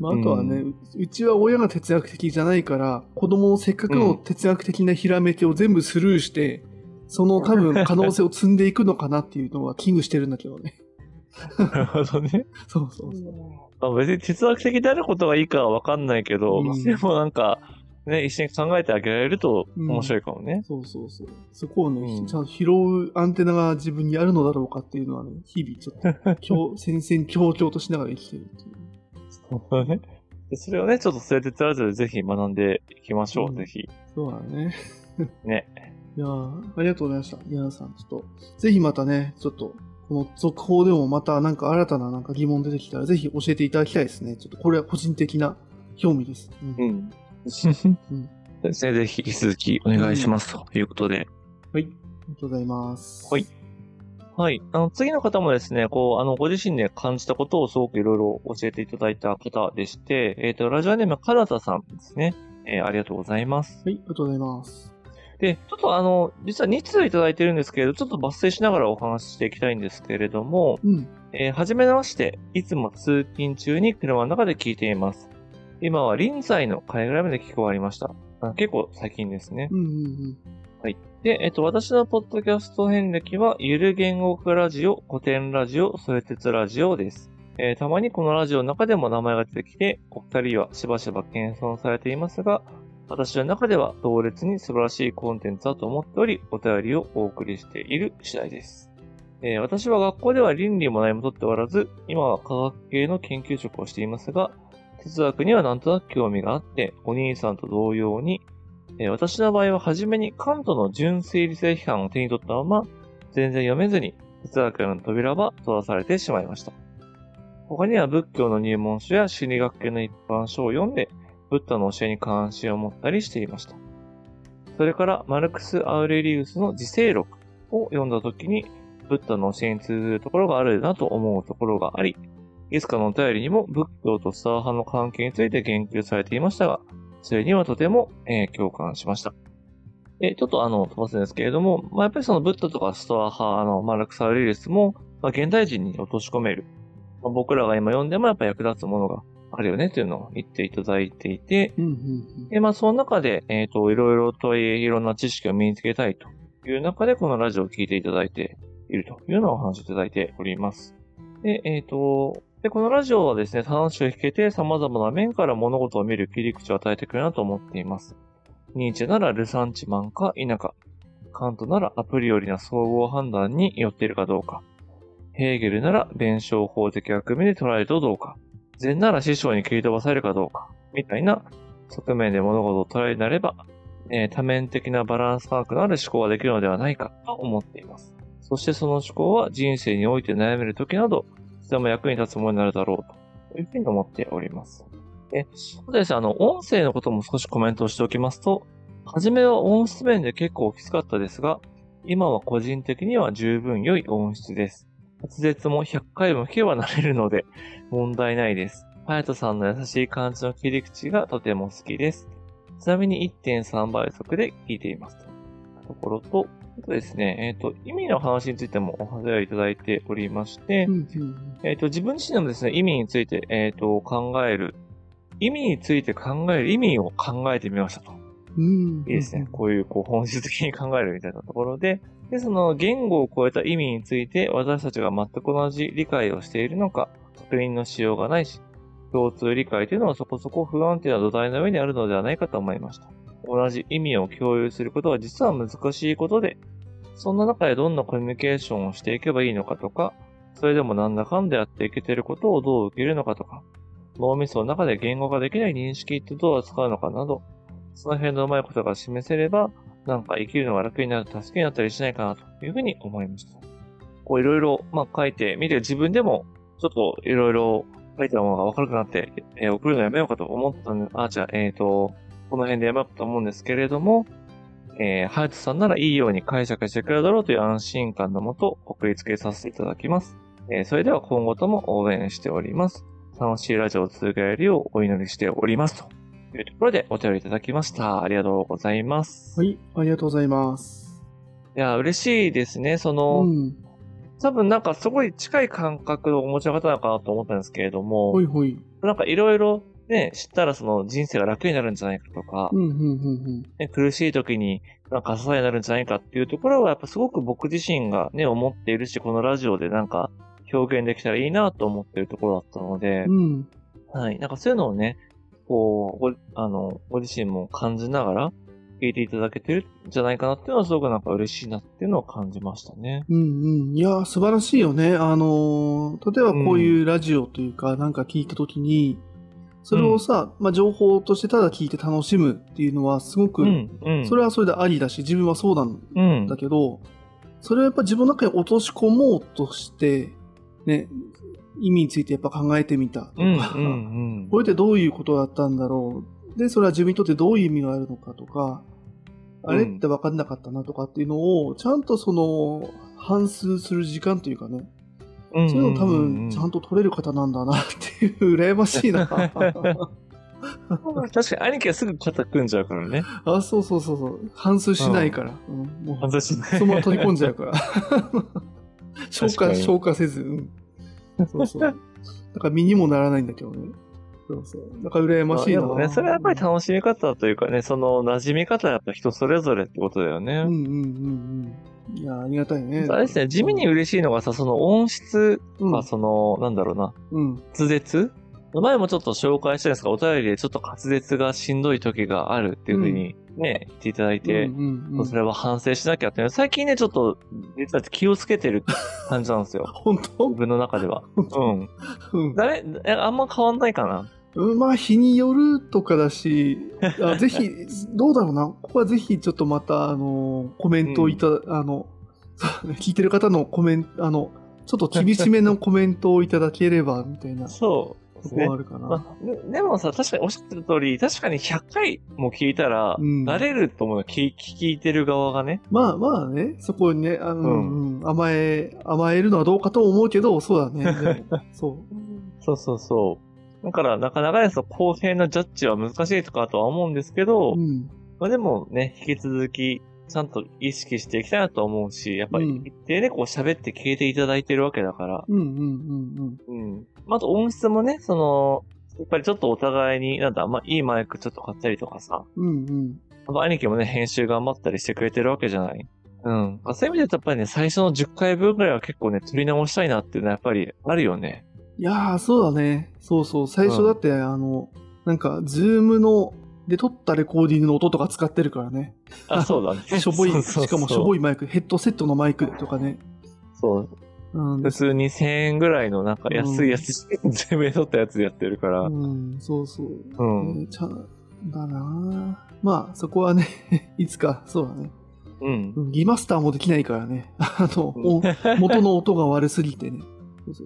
Speaker 1: まあ、あとはね、ううちは親が哲学的じゃないから、子供のせっかくの哲学的なひらめきを全部スルーして、その多分 <laughs> 可能性を積んでいくのかなっていうのは危惧してるんだけどね。
Speaker 2: なるほどね。<laughs>
Speaker 1: そうそうそう。
Speaker 2: まあ、別に哲学的であることがいいかはわかんないけど、
Speaker 1: うん
Speaker 2: でもなんか、ね、一緒に考えてあげられると
Speaker 1: うん
Speaker 2: 面白いかもね。
Speaker 1: そうそうそう。そこをね、
Speaker 2: うん
Speaker 1: ちゃんと拾うアンテナが自分にあるのだろうかっていうのはね、日々ちょっと、<laughs> 強戦々恐々としながら生きてるっていう。
Speaker 2: そね。<laughs> でそれをね、ちょっとスレテツラジオでぜひ学んでいきましょう、
Speaker 1: うん
Speaker 2: ぜひ。
Speaker 1: そうだね。<laughs>
Speaker 2: ね。
Speaker 1: いやーありがとうございました。皆さん、ちょっと、ぜひまたね、ちょっと、この続報でもまたなんか新たななんか疑問出てきたら、ぜひ教えていただきたいですね。ちょっとこれは個人的な興味です。うん
Speaker 2: うん。<laughs> そうですね、ぜひ引き続きお願いします、ということで。
Speaker 1: はい。ありがとうございます。
Speaker 2: はい。はい。あの、次の方もですね、こう、あの、ご自身で感じたことをすごくいろいろ教えていただいた方でして、えっ、と、ラジオネーム、カナタさんですね。えーありがとうございます。
Speaker 1: はい、ありがとうございます。
Speaker 2: で、ちょっとあの、実は2通いただいてるんですけれど、ちょっと抜粋しながらお話ししていきたいんですけれども、
Speaker 1: うん。
Speaker 2: えーはじめまして、いつも通勤中に車の中で聞いています。今は臨済の会ぐらいまで聞き終わりました。あ結構最近ですね。
Speaker 1: うんうんうん。
Speaker 2: で、えっと、私のポッドキャスト遍歴は、ゆる言語化ラジオ、古典ラジオ、それ鉄ラジオです。えーたまにこのラジオの中でも名前が出てきて、お二人はしばしば謙遜されていますが、私の中では同列に素晴らしいコンテンツだと思っており、お便りをお送りしている次第です。えー私は学校では倫理も何も取っておらず、今は科学系の研究職をしていますが、哲学にはなんとなく興味があって、お兄さんと同様に、えー私の場合は初めにカントの純粋理性批判を手に取ったまま、全然読めずに哲学の扉は閉ざされてしまいました。他には仏教の入門書や心理学系の一般書を読んで、ブッダの教えに関心を持ったりしていました。それから、マルクス・アウレリウスの自制録を読んだ時に、ブッダの教えに通ずるところがあるなと思うところがあり、いつかのお便りにも仏教とスター派の関係について言及されていましたが、それにはとても、えー共感しました。え、ちょっとあの、飛ばすんですけれども、まあ、やっぱりそのブッダとかストア派、あの、マルクス・アウレリウスも、まあ、現代人に落とし込める。まあ僕らが今読んでもやっぱ役立つものがあるよねっていうのを言っていただいていて、
Speaker 1: うんうん
Speaker 2: で、まあ、その中で、えっ、と、いろいろといろんな知識を身につけたいという中で、このラジオを聞いていただいているというようなお話をいただいております。で、えっ、と、で、このラジオはですね、話を聞けて様々な面から物事を見る切り口を与えてくれるなと思っています。ニーチェならルサンチマンか否か、カントならアプリよりな総合判断によっているかどうか、ヘーゲルなら弁証法的役目で捉えるとどうか、禅なら師匠に切り飛ばされるかどうか、みたいな側面で物事を捉えるなれば、えー多面的なバランス感覚のある思考ができるのではないかと思っています。そしてその思考は人生において悩める時など、つでも役に立つものになるだろうというふうに思っております。え、ですね、あの、音声のことも少しコメントをしておきますと、はじめは音質面で結構きつかったですが、今は個人的には十分良い音質です。滑舌も100回も聞けばなれるので、問題ないです。ハヤトさんの優しい感じの切り口がとても好きです。ちなみに1.3倍速で聞いています。ところと、あとですね、えっ、と、意味の話についてもお話をいただいておりまして、
Speaker 1: うんうん
Speaker 2: えっ、と、自分自身でもですね、意味について、えっ、と、考える、意味について考える、意味を考えてみましたと。
Speaker 1: うん。
Speaker 2: いいですね。こういう、こう、本質的に考えるみたいなところで、で、その言語を超えた意味について私たちが全く同じ理解をしているのか、確認のしようがないし、共通理解というのはそこそこ不安定な土台の上にあるのではないかと思いました。同じ意味を共有することは実は難しいことで、そんな中でどんなコミュニケーションをしていけばいいのかとか、それでもなんだかんだやっていけてることをどう受けるのかとか、脳みその中で言語化できない認識ってどう扱うのかなど、その辺のうまいことが示せれば、なんか生きるのが楽になる助けになったりしないかなというふうに思いました。こういろいろ、まあ書いてみて自分でもちょっといろいろ書いたものが分かるくなって、えー送るのやめようかと思ったんで、あ、じゃあ、えっ、と、この辺でやめようと思うんですけれども、えー、ハヤトさんならいいように解釈してくれるだろうという安心感のもと送りつけさせていただきます。えーそれでは今後とも応援しております。楽しいラジオを続けられるようお祈りしております。というところでお便りいただきました。ありがとうございます。
Speaker 1: はい、ありがとうございます。
Speaker 2: いや、嬉しいですね。その、
Speaker 1: うん。
Speaker 2: 多分なんかすごい近い感覚をお持ちの方なのかなと思ったんですけれども、
Speaker 1: ほいほい。
Speaker 2: なんかいろいろね、知ったらその人生が楽になるんじゃないかとか、
Speaker 1: うん、うん、うん、
Speaker 2: ね、苦しい時になんか支えになるんじゃないかっていうところはやっぱすごく僕自身がね、思っているし、このラジオでなんか表現できたらいいなと思っているところだったので
Speaker 1: う、ん。
Speaker 2: はい。なんかそういうのをね、こう、ご、あの、ご自身も感じながら聞いていただけてるんじゃないかなっていうのはすごくなんか嬉しいなっていうのを感じましたね。
Speaker 1: うんうん。いや、素晴らしいよね。あのー、例えばこういうラジオというか、なんか聞いたときに、それをさ、まあ、情報としてただ聞いて楽しむっていうのはすごく、
Speaker 2: うん、うん。
Speaker 1: それはそれでありだし、自分はそうなん
Speaker 2: うん。
Speaker 1: だけど、それをやっぱ自分の中に落とし込もうとして、ね、意味についてやっぱ考えてみたとか、
Speaker 2: うん、うん、
Speaker 1: これってどういうことだったんだろう。で、それは自分にとってどういう意味があるのかとか、あれって分かんなかったなとかっていうのを、ちゃんとその、反数する時間というかね、
Speaker 2: うん。
Speaker 1: そういうの多分、ちゃんと取れる方なんだなっていう、羨ましいな。<laughs>
Speaker 2: 確かに兄貴はすぐ肩組んじゃうからね。
Speaker 1: あ、そうそうそうそう。反数しないから。うんもう
Speaker 2: 反省しない
Speaker 1: そのまま取り込んじゃうから。<laughs> 消化、消化せず。うんそうそう。だから身にもならないんだけどね。そうそう。だから羨ましいな。
Speaker 2: でもね、それはやっぱり楽しみ方というかね、その馴染み方はやっぱ人それぞれってことだよね。
Speaker 1: うんうんうんうん。いや、ありがたいね。
Speaker 2: あれですね、地味に嬉しいのがさ、その音質
Speaker 1: うん。
Speaker 2: が、その、なんだろうな、
Speaker 1: うん。
Speaker 2: 滑舌？前もちょっと紹介したんですが、お便りでちょっと滑舌がしんどい時があるっていうふうにね、言っていただいて、それは反省しなきゃって。最近ね、ちょっと、実は気をつけてる感じなんですよ。<laughs>
Speaker 1: 本当？
Speaker 2: 自分の中では。うん。
Speaker 1: うん。
Speaker 2: 誰、えあんま変わんないかな。
Speaker 1: うん。まあ、日によるとかだし、あ <laughs> ぜひ、どうだろうな。ここはぜひ、ちょっとまた、あの、コメントをいた、あの、そうね聞いてる方のコメント、あの、ちょっと厳しめのコメントをいただければ、みたいな、
Speaker 2: そうですね
Speaker 1: とこはあ。るかな。
Speaker 2: まあ、ででもさ、確かにおっしゃってる通り、確かに100回も聞いたら、
Speaker 1: うん
Speaker 2: 慣れると思うよ。聞聞いてる側がね。
Speaker 1: まあまあね、そこにね、あの、うん甘え、甘えるのはどうかと思うけど、そうだね。<laughs> そ
Speaker 2: そうそうそう。だから、なかなかね、その公平なジャッジは難しいとかとは思うんですけど、
Speaker 1: う。うん。
Speaker 2: まあでもね、引き続き、ちゃんと意識していきたいなと思うし、やっぱり
Speaker 1: うん
Speaker 2: 一定ね、こう喋って聞いていただいてるわけだから、
Speaker 1: うんうんうん
Speaker 2: うん。まああと音質もね、その、やっぱりちょっとお互いに、なんだ、まあいいマイクちょっと買ったりとかさ、
Speaker 1: うん。うん
Speaker 2: 兄貴もね、編集頑張ったりしてくれてるわけじゃない。うん。まあそういう意味でやっぱりね、最初の10回分ぐらいは結構ね、撮り直したいなっていうのはやっぱりあるよね。
Speaker 1: いやー、そうだね。そうそう。最初だって、あの、なんか、ズームの、で撮ったレコーディングの音とか使ってるからね。
Speaker 2: あ、そうだね。<laughs>
Speaker 1: しょぼい、
Speaker 2: そうそうそう
Speaker 1: しかもしょぼいマイク、ヘッドセットのマイクとかね。
Speaker 2: そう。
Speaker 1: うん。
Speaker 2: 普通に1000円ぐらいのなんか安いやつ、全部で撮ったやつでやってるから。
Speaker 1: うん、そうそう。
Speaker 2: うん。
Speaker 1: ねちゃんだなまあ、そこはね、<laughs> いつか、そうだね。
Speaker 2: うん。
Speaker 1: うんリマスターもできないからね。<laughs> あの、元の音が悪すぎてね。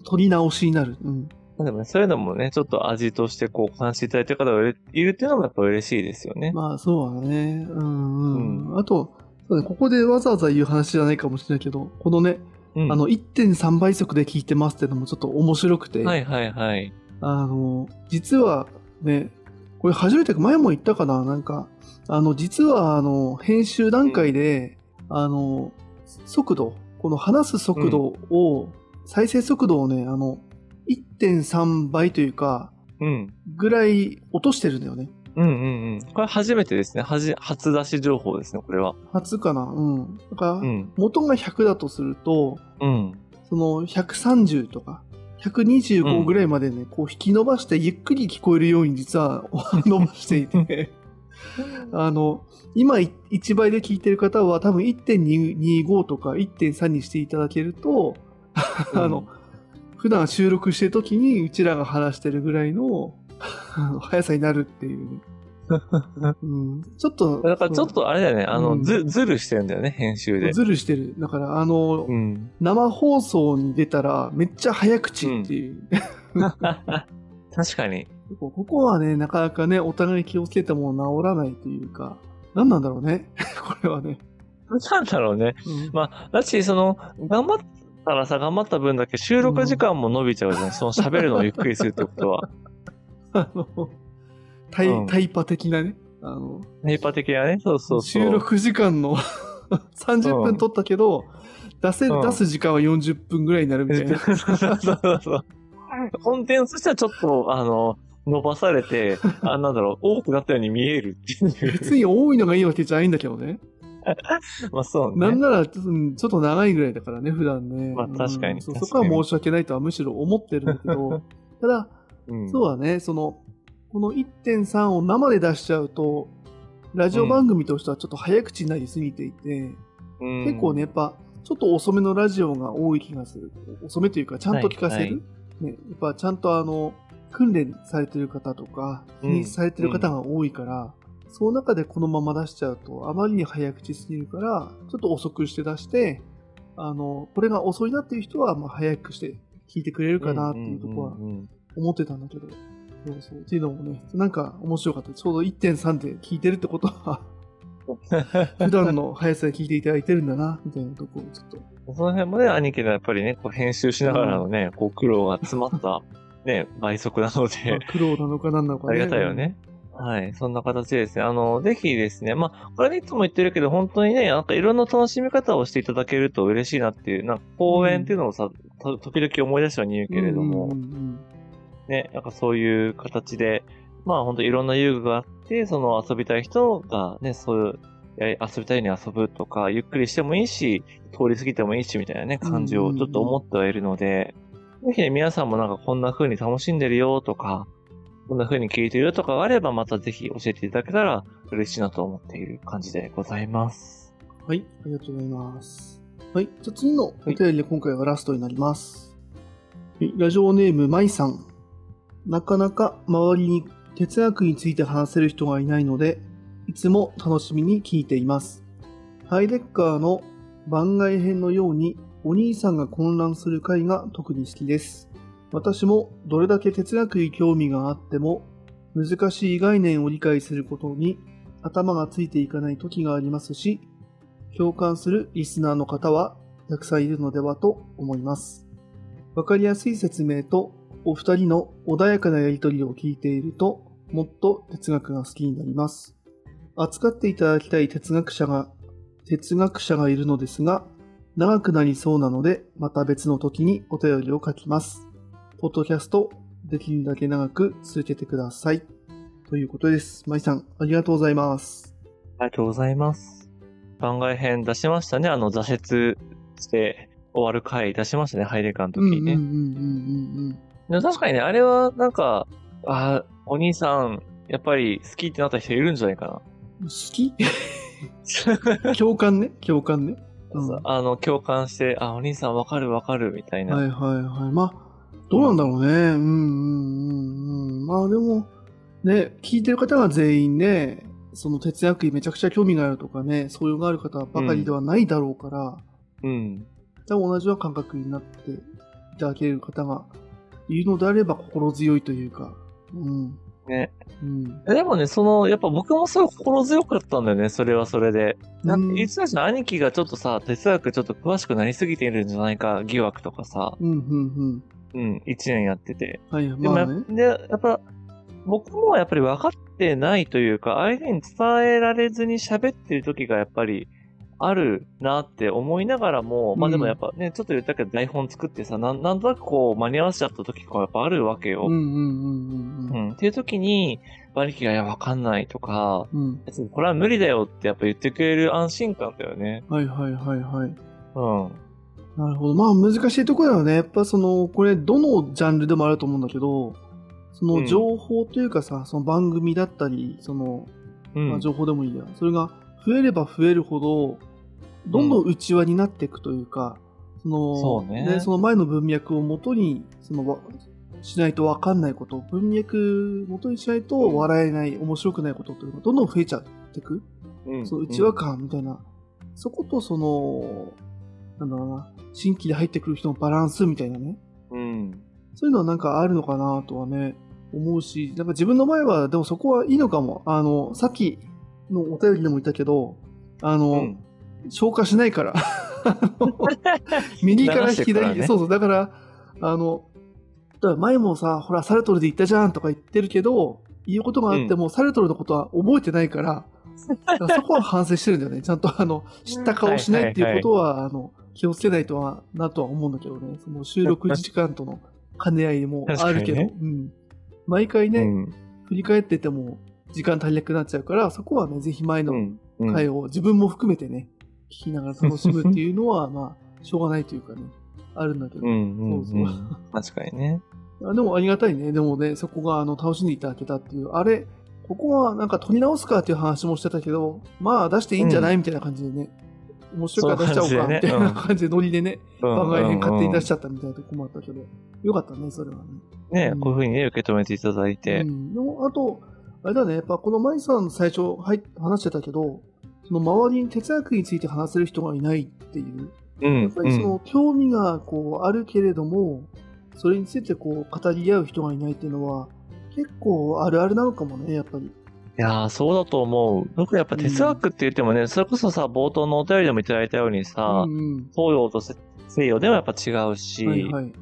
Speaker 1: 取り直しになる。うん。
Speaker 2: でもね、そういうのもね、ちょっと味としてこう、感じていただいてる方がいるっていうのもやっぱ嬉しいですよね。
Speaker 1: まあ、そうだね。うんうん。あと、そうね、ここでわざわざ言う話じゃないかもしれないけど、このね、
Speaker 2: うん
Speaker 1: あの、1.3倍速で聞いてますってのもちょっと面白くて、
Speaker 2: はいはいはい。
Speaker 1: あの、実はね、これ初めて、前も言ったかな？なんか、あの、実は、あの、編集段階で、あの、速度、この話す速度を、再生速度をね、あの、1.3倍というか、
Speaker 2: うん。
Speaker 1: ぐらい落としてるんだよね。
Speaker 2: うんうんうん。これ初めてですね。はじ、初出し情報ですね、これは。
Speaker 1: 初かな？うん。だから、
Speaker 2: うん。
Speaker 1: 元が100だとすると、
Speaker 2: うん。
Speaker 1: その130とか、125ぐらいまでね、こう引き伸ばしてゆっくり聞こえるように実は <laughs> 伸ばしていて、あの、今1倍で聞いてる方は多分1.25とか1.3にしていただけると、あの、普段収録してる時にうちらが話してるぐらいの <laughs> 速さになるっていうね、<laughs> うん、ちょっと、
Speaker 2: だからちょっとあれだよね、あの、
Speaker 1: うん
Speaker 2: ず、ずるしてるんだよね、編集で。
Speaker 1: ずるしてる。だから、あの、
Speaker 2: うん。
Speaker 1: 生放送に出たらめっちゃ早口っていう。<laughs>
Speaker 2: 確かに。
Speaker 1: ここはね、なかなかね、お互い気をつけても治らないというか、何なんだろうね。これはね。
Speaker 2: なんだろうね。
Speaker 1: うん
Speaker 2: まあ、だし、その、頑張ったらさ、頑張った分だけ収録時間も伸びちゃうじゃん。その喋るのをゆっくりするってことは。<laughs>
Speaker 1: あの、タイ、
Speaker 2: うん
Speaker 1: タイパ的なね。あの、
Speaker 2: ネイパー的なね？そうそうそう。
Speaker 1: 収録時間の30
Speaker 2: うん
Speaker 1: 分撮ったけど、出せ、
Speaker 2: うん
Speaker 1: 出す時間は40分ぐらいになるみたいな。
Speaker 2: そうそうそう。コンテンツとしてはちょっと、あの、伸ばされて、あなんだろう、多くなったように見えるっていう。
Speaker 1: 別に多いのがいいわけじゃないんだけどね。<laughs>
Speaker 2: まあそうね。
Speaker 1: なんならちょっと、長いぐらいだからね、普段ね。
Speaker 2: まあ確かに
Speaker 1: うんそそこは申し訳ないとはむしろ思ってるんだけど、ただ、
Speaker 2: うん
Speaker 1: そうだね、その、この1.3を生で出しちゃうと、ラジオ番組としてはちょっと早口になりすぎていて、
Speaker 2: うん
Speaker 1: 結構ね、やっぱ、ちょっと遅めのラジオが多い気がする。遅めというか、ちゃんと聞かせる。
Speaker 2: はいは
Speaker 1: ね、やっぱちゃんとあの、訓練されてる方とか、
Speaker 2: うん
Speaker 1: 気にされてる方が多いから、その中でこのまま出しちゃうと、あまりに早口すぎるから、ちょっと遅くして出して、あの、これが遅いなっていう人は、まあ早くして聞いてくれるかなっていうところは思ってたんだけど、そうそう。っていうのもね、なんか面白かった。ちょうど1.3で聞いてるってことは、<laughs> 普段の速さで聞いていただいてるんだな、みたいなところをちょっと。
Speaker 2: その辺もね、兄貴のやっぱりね、こう編集しながらのね、こう苦労が詰まった、ね、倍速なの <laughs>
Speaker 1: まあ
Speaker 2: で、
Speaker 1: 苦労なのかなんなのかね。
Speaker 2: ありがたいよね。はい。そんな形でですね。あの、ぜひですね、まあ、これね、いつも言ってるけど、本当にね、なんかいろんな楽しみ方をしていただけると嬉しいなっていう、なんか公演っていうのをさ、と時々思い出したように言うけれども、
Speaker 1: うんうんうん
Speaker 2: ね、なんかそういう形で、まあ本当いろんな遊具があって、その遊びたい人がね、そういう、や遊びたいように遊ぶとか、ゆっくりしてもいいし、通り過ぎてもいいし、みたいなね、感じをちょっと思ってはいるので、ぜひね、皆さんもなんかこんな風に楽しんでるよとか、こんな風に聞いているとかがあれば、またぜひ教えていただけたら嬉しいなと思っている感じでございます。
Speaker 1: はい、ありがとうございます。はい、じゃあ次のお便りで今回はラストになります。はいラジオネーム、まいさん。なかなか周りに哲学について話せる人がいないので、いつも楽しみに聞いています。ハイデッカーの番外編のようにお兄さんが混乱する回が特に好きです。私もどれだけ哲学に興味があっても難しい概念を理解することに頭がついていかない時がありますし、共感するリスナーの方はたくさんいるのではと思います。わかりやすい説明とお二人の穏やかなやりとりを聞いているともっと哲学が好きになります。扱っていただきたい哲学者が、哲学者がいるのですが、長くなりそうなので、また別の時にお便りを書きます。ポッドキャスト、できるだけ長く続けてください。ということです。舞さん、ありがとうございます。
Speaker 2: ありがとうございます。番外編出しましたね。あの、挫折して終わる回出しましたね。ハイレカの時にね。
Speaker 1: うんうんうんうん
Speaker 2: でも確かにね、あれはなんか、あーお兄さん、やっぱり好きってなった人いるんじゃないか
Speaker 1: うん。好き？<laughs> 共感ね？共感ね。うん
Speaker 2: な。あの、共感して、あ、お兄さんわかるわかるみたいな。
Speaker 1: はいはいはい。まあ、どうなんだろうね。うんうんうんうん。まあでも、ね、聞いてる方が全員ね、その哲学にめちゃくちゃ興味があるとかね、そういうがある方ばかりではないだろうから、
Speaker 2: うん。
Speaker 1: 多分同じような感覚になっていただける方がいるのであれば心強いというか、うん。
Speaker 2: ね。
Speaker 1: うん。
Speaker 2: でもね、その、やっぱ僕もすごい心強かったんだよね、それはそれで。なん
Speaker 1: うん
Speaker 2: て、いつだし兄貴がちょっとさ、哲学ちょっと詳しくなりすぎているんじゃないか疑惑とかさ、
Speaker 1: うん、うん、うん。
Speaker 2: うん、一年やってて。
Speaker 1: はい、
Speaker 2: でもや、
Speaker 1: まあね。
Speaker 2: で、やっぱ、僕もやっぱり分かってないというか、相手に伝えられずに喋ってる時がやっぱりあるなって思いながらも、まあでもやっぱね、ちょっと言ったけど台本作ってさ、なんなんとなくこう間に合わせちゃった時がやっぱあるわけよ。
Speaker 1: うん、うん、うん、うん
Speaker 2: うん。っていう時に、兄貴がいや、わかんないとか、
Speaker 1: うん。
Speaker 2: これは無理だよってやっぱ言ってくれる安心感だよね。
Speaker 1: はい、はい、はい、はい。
Speaker 2: うん。
Speaker 1: なるほど。まあ難しいところだよね。やっぱその、これどのジャンルでもあると思うんだけど、その情報というかさ、その番組だったり、その、
Speaker 2: うん。
Speaker 1: まあ、情報でもいいや。それが増えれば増えるほど、どんどん内輪になっていくというか、その、
Speaker 2: そうね
Speaker 1: その前の文脈をもとに、その、わしないとわかんないこと、文脈元にしないと笑えない、面白くないことというのがどんどん増えちゃっていく。
Speaker 2: うん、
Speaker 1: その内輪感みたいな、そことその、なんだろうな、新規で入ってくる人のバランスみたいなね。
Speaker 2: うん。
Speaker 1: そういうのはなんかあるのかなとはね、思うし、なんか自分の場合は、でもそこはいいのかも。あの、さっきのお便りでも言ったけど、あの、
Speaker 2: うん。
Speaker 1: 消化しないから。<laughs> 右から左
Speaker 2: からね
Speaker 1: そうそう、だから、あの、だから前もさ、ほら、サルトルで言ったじゃんとか言ってるけど、言うことがあっても、サルトルのことは覚えてないから、だからそこは反省してるんだよね。ちゃんと、あの、知った顔しないっていうことは、あの、気をつけないとは、なとは思うんだけどね。その収録時間との兼ね合いもあるけど、
Speaker 2: 確か
Speaker 1: うん。毎回ね、
Speaker 2: うん。
Speaker 1: 振り返ってても、時間足りなくなっちゃうから、そこはね、ぜひ前の
Speaker 2: うん。うん
Speaker 1: 回を自分も含めてね、聞きながら楽しむっていうのは、<laughs> まあ、しょうがないというかね、あるんだけど。
Speaker 2: うんうん
Speaker 1: そううんそう
Speaker 2: 確かにね。<laughs>
Speaker 1: あでもありがたいね。でもね、そこがあの楽しんでいただけたっていう。あれ、ここはなんか取り直すかっていう話もしてたけど、まあ出していいんじゃない、みたいな感じでね。面白いから出しちゃおうか、みたいな感じでノリでね、番外編勝手に出し
Speaker 2: ち
Speaker 1: ちゃったみたいなとこもあったけど、よかったね、それはね。
Speaker 2: ね
Speaker 1: うん
Speaker 2: こういうふうにね、受け止めていただいて。
Speaker 1: うん、でもあと、あれだね、やっぱこの舞さん最初はい話してたけど、その周りに哲学について話せる人がいないっていう。
Speaker 2: うん。
Speaker 1: やっぱりその興味がこうあるけれども、それについてこう語り合う人がいないっていうのは、結構あるあるなのかもね、やっぱり。
Speaker 2: いやー、そうだと思う。僕やっぱ哲学って言ってもね、それこそさ、冒頭のお便りでもいただいたようにさ、
Speaker 1: うんうん。
Speaker 2: 東洋と西洋でもやっぱ違うし、
Speaker 1: はいはい。
Speaker 2: ね、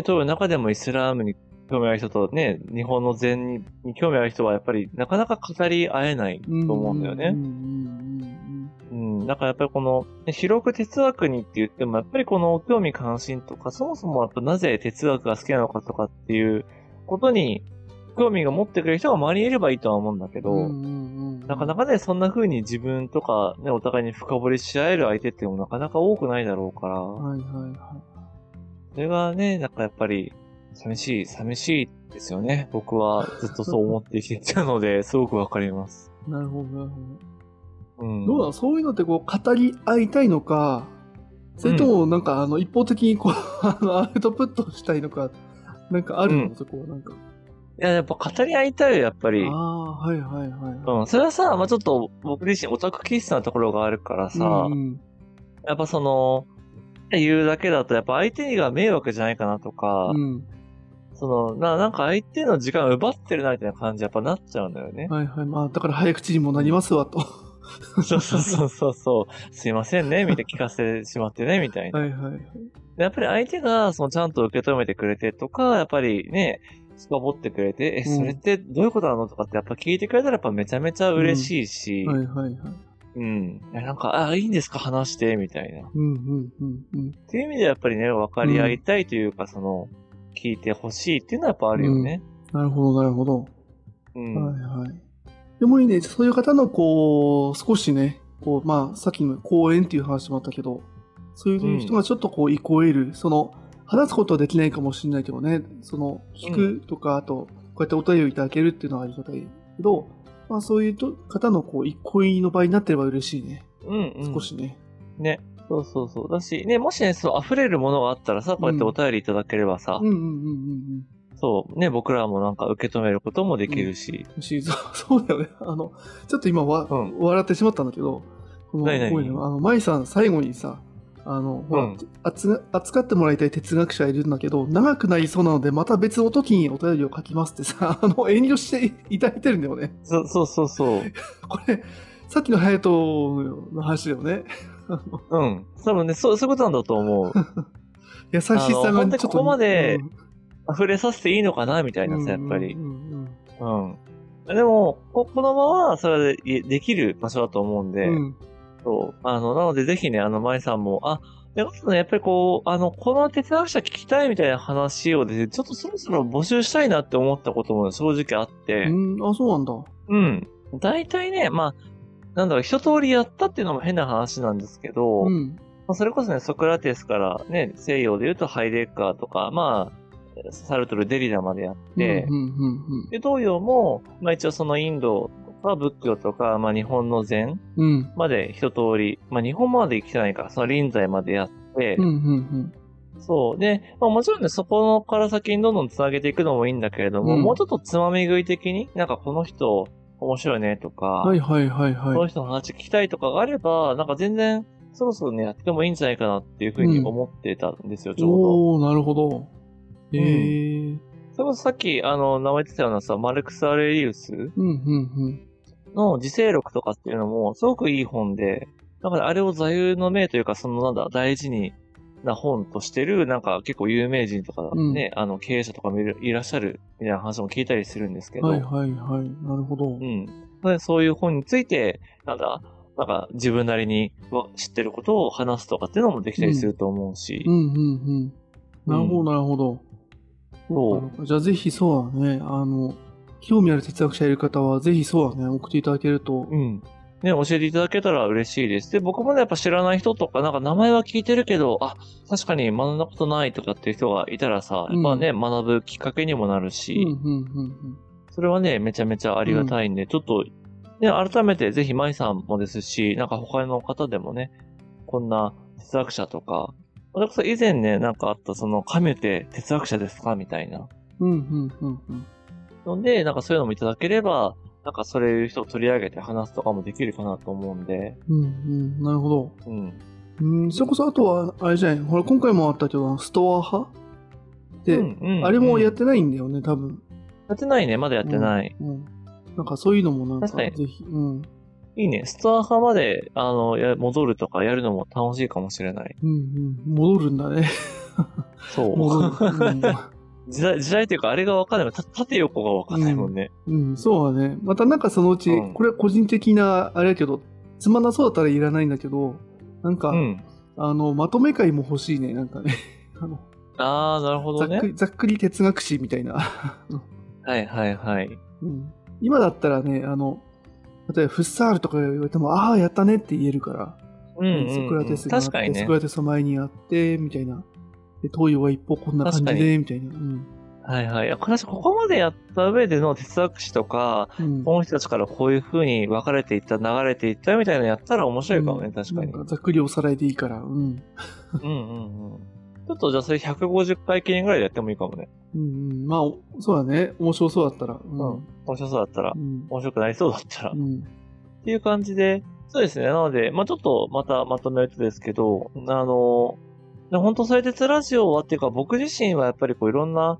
Speaker 2: 東洋の中でもイスラームに興味ある人とね、日本の禅にに興味ある人はやっぱりなかなか語り合えないと思うんだよね。
Speaker 1: うんうん
Speaker 2: うん。だからやっぱりこの、ね広く哲学にって言っても、やっぱりこの興味関心とか、そもそもやっぱなぜ哲学が好きなのかとかっていうことに、興味が持ってくれる人が周りにいればいいとは思うんだけど、
Speaker 1: うんうんうんうん
Speaker 2: なかなかね、そんな風に自分とかね、お互いに深掘りし合える相手っていうのもなかなか多くないだろうから、
Speaker 1: はいはいは
Speaker 2: それがね、なんかやっぱり、寂しい、寂しいですよね。僕はずっとそう思ってきてたので、<laughs> すごくわかります。
Speaker 1: い。なるほど、なるほ
Speaker 2: うん。
Speaker 1: ど。どうだそういうのってこう語り合いたいのか、それともなんかあの一方的にこう、あのアウトプットしたいのか、なんかあるの、
Speaker 2: うん
Speaker 1: そこはなんか。
Speaker 2: いや、やっぱ語り合いたいよ、やっぱり。
Speaker 1: ああ、はいはいはい。
Speaker 2: うん。それはさ、まあちょっと僕自身オタク気質なところがあるからさ、
Speaker 1: うんうん
Speaker 2: やっぱその、言うだけだと、やっぱ相手が迷惑じゃないかなとか、
Speaker 1: うん。
Speaker 2: その、な、なんか相手の時間を奪ってるなみたいな感じやっぱなっちゃうんだよね。
Speaker 1: はいはい。まあ、だから早口にもなりますわと。
Speaker 2: そうそうそうそうそう。すいませんね、みたいな聞かせてしまってね、みたいな。
Speaker 1: はいはいはい。
Speaker 2: でやっぱり相手が、そのちゃんと受け止めてくれてとか、やっぱりね、深掘ってくれて、え、
Speaker 1: うん
Speaker 2: それってどういうことなのとかってやっぱ聞いてくれたらやっぱめちゃめちゃ嬉しいし、
Speaker 1: はいはいはい。
Speaker 2: うん。なんか、あ、いいんですか？話して、みたいな。っ
Speaker 1: うんうんうんうん。
Speaker 2: ていう意味でやっぱりね、分かり合いたいというか、その、聞いてほしいっていうのはやっぱあるよね。
Speaker 1: なるほどなるほど。
Speaker 2: うん。
Speaker 1: はいはい。でもいいね。そういう方のこう、少しね、こう、まあ、さっきの講演っていう話もあったけど、そういう人がちょっとこう、憩える、その、話すことはできないかもしれないけどね、その、聞くとか、あと、こうやってお便りをいただけるっていうのはありがたいけど、まあそういうと方のこう、憩いの場になってれば嬉しいね。
Speaker 2: うん、うん。
Speaker 1: 少しね。
Speaker 2: ね。そうそうそう。だし、ね、もしね、そう、溢れるものがあったらさ、こうやってお便りいただければさ、
Speaker 1: うんうんうんうん
Speaker 2: そう、ね、僕らもなんか受け止めることもできるし、
Speaker 1: うん。しそうそうだよね。あの、ちょっと今わ、
Speaker 2: うん
Speaker 1: 笑ってしまったんだけど、この、こういうのあの、舞さん最後にさ、あの、
Speaker 2: うん
Speaker 1: 扱扱ってもらいたい哲学者いるんだけど、長くなりそうなので、また別の時にお便りを書きますってさ、<laughs> あの、遠慮していただいてるんだよね。
Speaker 2: そそうそうそう。<laughs>
Speaker 1: これ、さっきの隼人の話だよね。
Speaker 2: うん。多分ね、そう、そういうことなんだと思う。<laughs>
Speaker 1: 優しさがちょっと。
Speaker 2: ここまで
Speaker 1: うん
Speaker 2: 溢れさせていいのかなみたいなさ、やっぱり
Speaker 1: う。んうんうん
Speaker 2: うん。でも、ここの場は、それでできる場所だと思うんで、
Speaker 1: うん
Speaker 2: そう。あの、なのでぜひね、あの、舞さんも、あ、で、あとね、やっぱりこう、あの、この哲学者聞きたいみたいな話をですね、ちょっとそろそろ募集したいなって思ったことも正直あって、
Speaker 1: うん。あ、そうなんだ。
Speaker 2: うん。大体ね、まあ、なんだろう、一通りやったっていうのも変な話なんですけど、
Speaker 1: うん。
Speaker 2: まあ、それこそね、ソクラテスからね、西洋で言うとハイデッカーとか、まあ、サルトル、デリダまでやって、
Speaker 1: うんうんうん
Speaker 2: で、東洋も、まあ一応そのインドとか仏教とか、まあ日本の禅
Speaker 1: うん。うん。
Speaker 2: まで一通り、まあ日本まで来てないから、その臨済までやって、
Speaker 1: うんうんうん。
Speaker 2: そう。で、まあもちろんね、そこから先にどんどん繋げていくのもいいんだけれども、
Speaker 1: うん
Speaker 2: もうちょっとつまみ食い的に、なんかこの人面白いねとか、
Speaker 1: はいはいはい
Speaker 2: この
Speaker 1: はい。
Speaker 2: 人の話聞きたいとかがあれば、なんか全然、そろそろね、やってもいいんじゃないかなっていうふうに思ってたんですよ、ちょうど。
Speaker 1: おー、なるほど。へえ。
Speaker 2: それこそさっき、あの、名前言ってたようなさ、マルクス・アレリウス
Speaker 1: うんうん
Speaker 2: の自制録とかっていうのもすごくいい本で、だからあれを座右の銘というか、そのなんだ、大事にな本としてる、なんか結構有名人とかね、うん、あの経営者とかもいらっしゃるみたいな話も聞いたりするんですけど。
Speaker 1: はいはいはい。なるほど。
Speaker 2: うん。そういう本について、なんだ、なんか自分なりに知ってることを話すとかっていうのもできたりすると思うし。
Speaker 1: うん、うん、うんうんなるほど、なるほど。そう。じゃあぜひそうだね、あの、興味ある哲学者いる方は、ぜひそうだね、送っていただけると。
Speaker 2: うん。ね、教えていただけたら嬉しいです。で、僕もね、やっぱ知らない人とか、なんか名前は聞いてるけど、あ、確かに学んだことないとかっていう人がいたらさ、やっぱね、うん、学ぶきっかけにもなるし、うんうんうんうん、それはね、めちゃめちゃありがたいんで、うん、ちょっと、ね、改めてぜひ舞さんもですし、なんか他の方でもね、こんな哲学者とか、私以前ね、なんかあったその、神って哲学者ですかみたいな。
Speaker 1: うん、うん、うん、うん。
Speaker 2: ので、なんかそういうのもいただければ、なんかそういう人を取り上げて話すとかもできるかなと思うんで。
Speaker 1: うん、うん、なるほど。
Speaker 2: うん。
Speaker 1: うん、それこそあとは、あれじゃない、ほら、今回もあったけど、ストア派？で、うんうん、あれもやってないんだよね、多分。
Speaker 2: やってないね、まだやってない。
Speaker 1: うん、うん、なんかそういうのもなんか、ぜひ、うん。
Speaker 2: いいね。ストア派まで、あの、や戻るとかやるのも楽しいかもしれない。
Speaker 1: うんうん。戻るんだね。
Speaker 2: そう。<laughs> 戻る。うん時代、時代っていうか、あれがわかんない。縦横がわかんないもんね、
Speaker 1: うん。うん、そうだね。またなんかそのうち、うん、これは個人的な、あれやけど、つまんなそうだったらいらないんだけど、なんか、うん、あの、まとめ会も欲しいね、なんかね。<laughs> あの
Speaker 2: あー、なるほどね。
Speaker 1: ざっくり、哲学史みたいな。<laughs>
Speaker 2: はいはいはい。
Speaker 1: うん、今だったらね、あの、例えばフッサールとか言われても、ああ、やったねって言えるから、
Speaker 2: うんうんうん、
Speaker 1: ソクラテス
Speaker 2: があって、ね、
Speaker 1: ソクラテスの前にあって、みたいな。で、東洋は一歩こんな感じで、みたいな。うん、
Speaker 2: はいはい。私、ここまでやった上での哲学史とか、うん、この人たちからこういう風に分かれていった、流れていったみたいなのやったら面白いかもね、うん、確かに。か
Speaker 1: ざっくりおさらいでいいから。うん。
Speaker 2: うんうんうん。ちょっとじゃあそれ150回記念ぐらいでやってもいいかもね。
Speaker 1: うん、まあ、そうだね。面白そうだったら。うん。面
Speaker 2: 白そうだったら。うん、面白くなりそうだったら。うん。っていう感じで、そうですね。なので、まあちょっとまたまとめるとですけど、あの、本当それでつラジオはっていうか僕自身はやっぱりこういろんな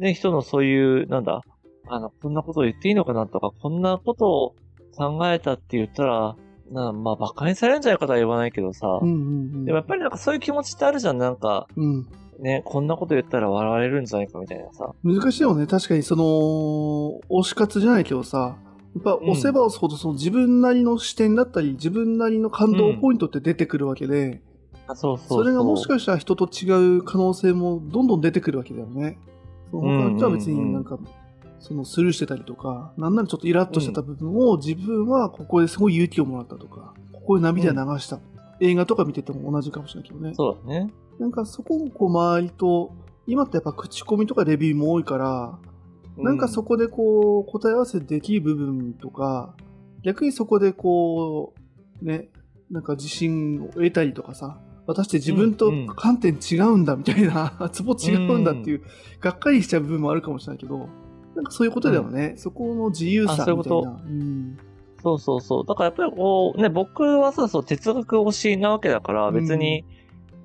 Speaker 2: ね、人のそういう、なんだ、あの、こんなことを言っていいのかなとか、こんなことを考えたって言ったら、なまあ、馬鹿にされるんじゃないかとは言わないけどさ、
Speaker 1: うんうんうん、
Speaker 2: でもやっぱりなんかそういう気持ちってあるじゃん、なんか、
Speaker 1: うん、
Speaker 2: ね、こんなこと言ったら笑われるんじゃないかみたいなさ。
Speaker 1: 難しいよね、確かにその、推し活じゃないけどさ、やっぱ押せば押すほどその自分なりの視点だったり、自分なりの感動ポイントって出てくるわけで、
Speaker 2: うん、そうそう
Speaker 1: それがもしかしたら人と違う可能性もどんどん出てくるわけだよね。他の人は別になんか、そのスルーしてたりとか、なんならちょっとイラッとしてた部分を自分はここですごい勇気をもらったとか、ここで涙流した。映画とか見てても同じかもしれないけどね。
Speaker 2: そうだね。
Speaker 1: なんかそこをこう周りと、今ってやっぱ口コミとかレビューも多いから、なんかそこでこう答え合わせできる部分とか、逆にそこでこう、ね、なんか自信を得たりとかさ、私って自分と観点違うんだみたいな、うん、ツボ違うんだっていう、がっかりしちゃう部分もあるかもしれないけど、なんかそういうことだよね。うん、そこの自由さみたいな。そういうこと？うん
Speaker 2: そうそうそう。だからやっぱりこう、ね、僕はさ、そう、哲学推しなわけだから、別に、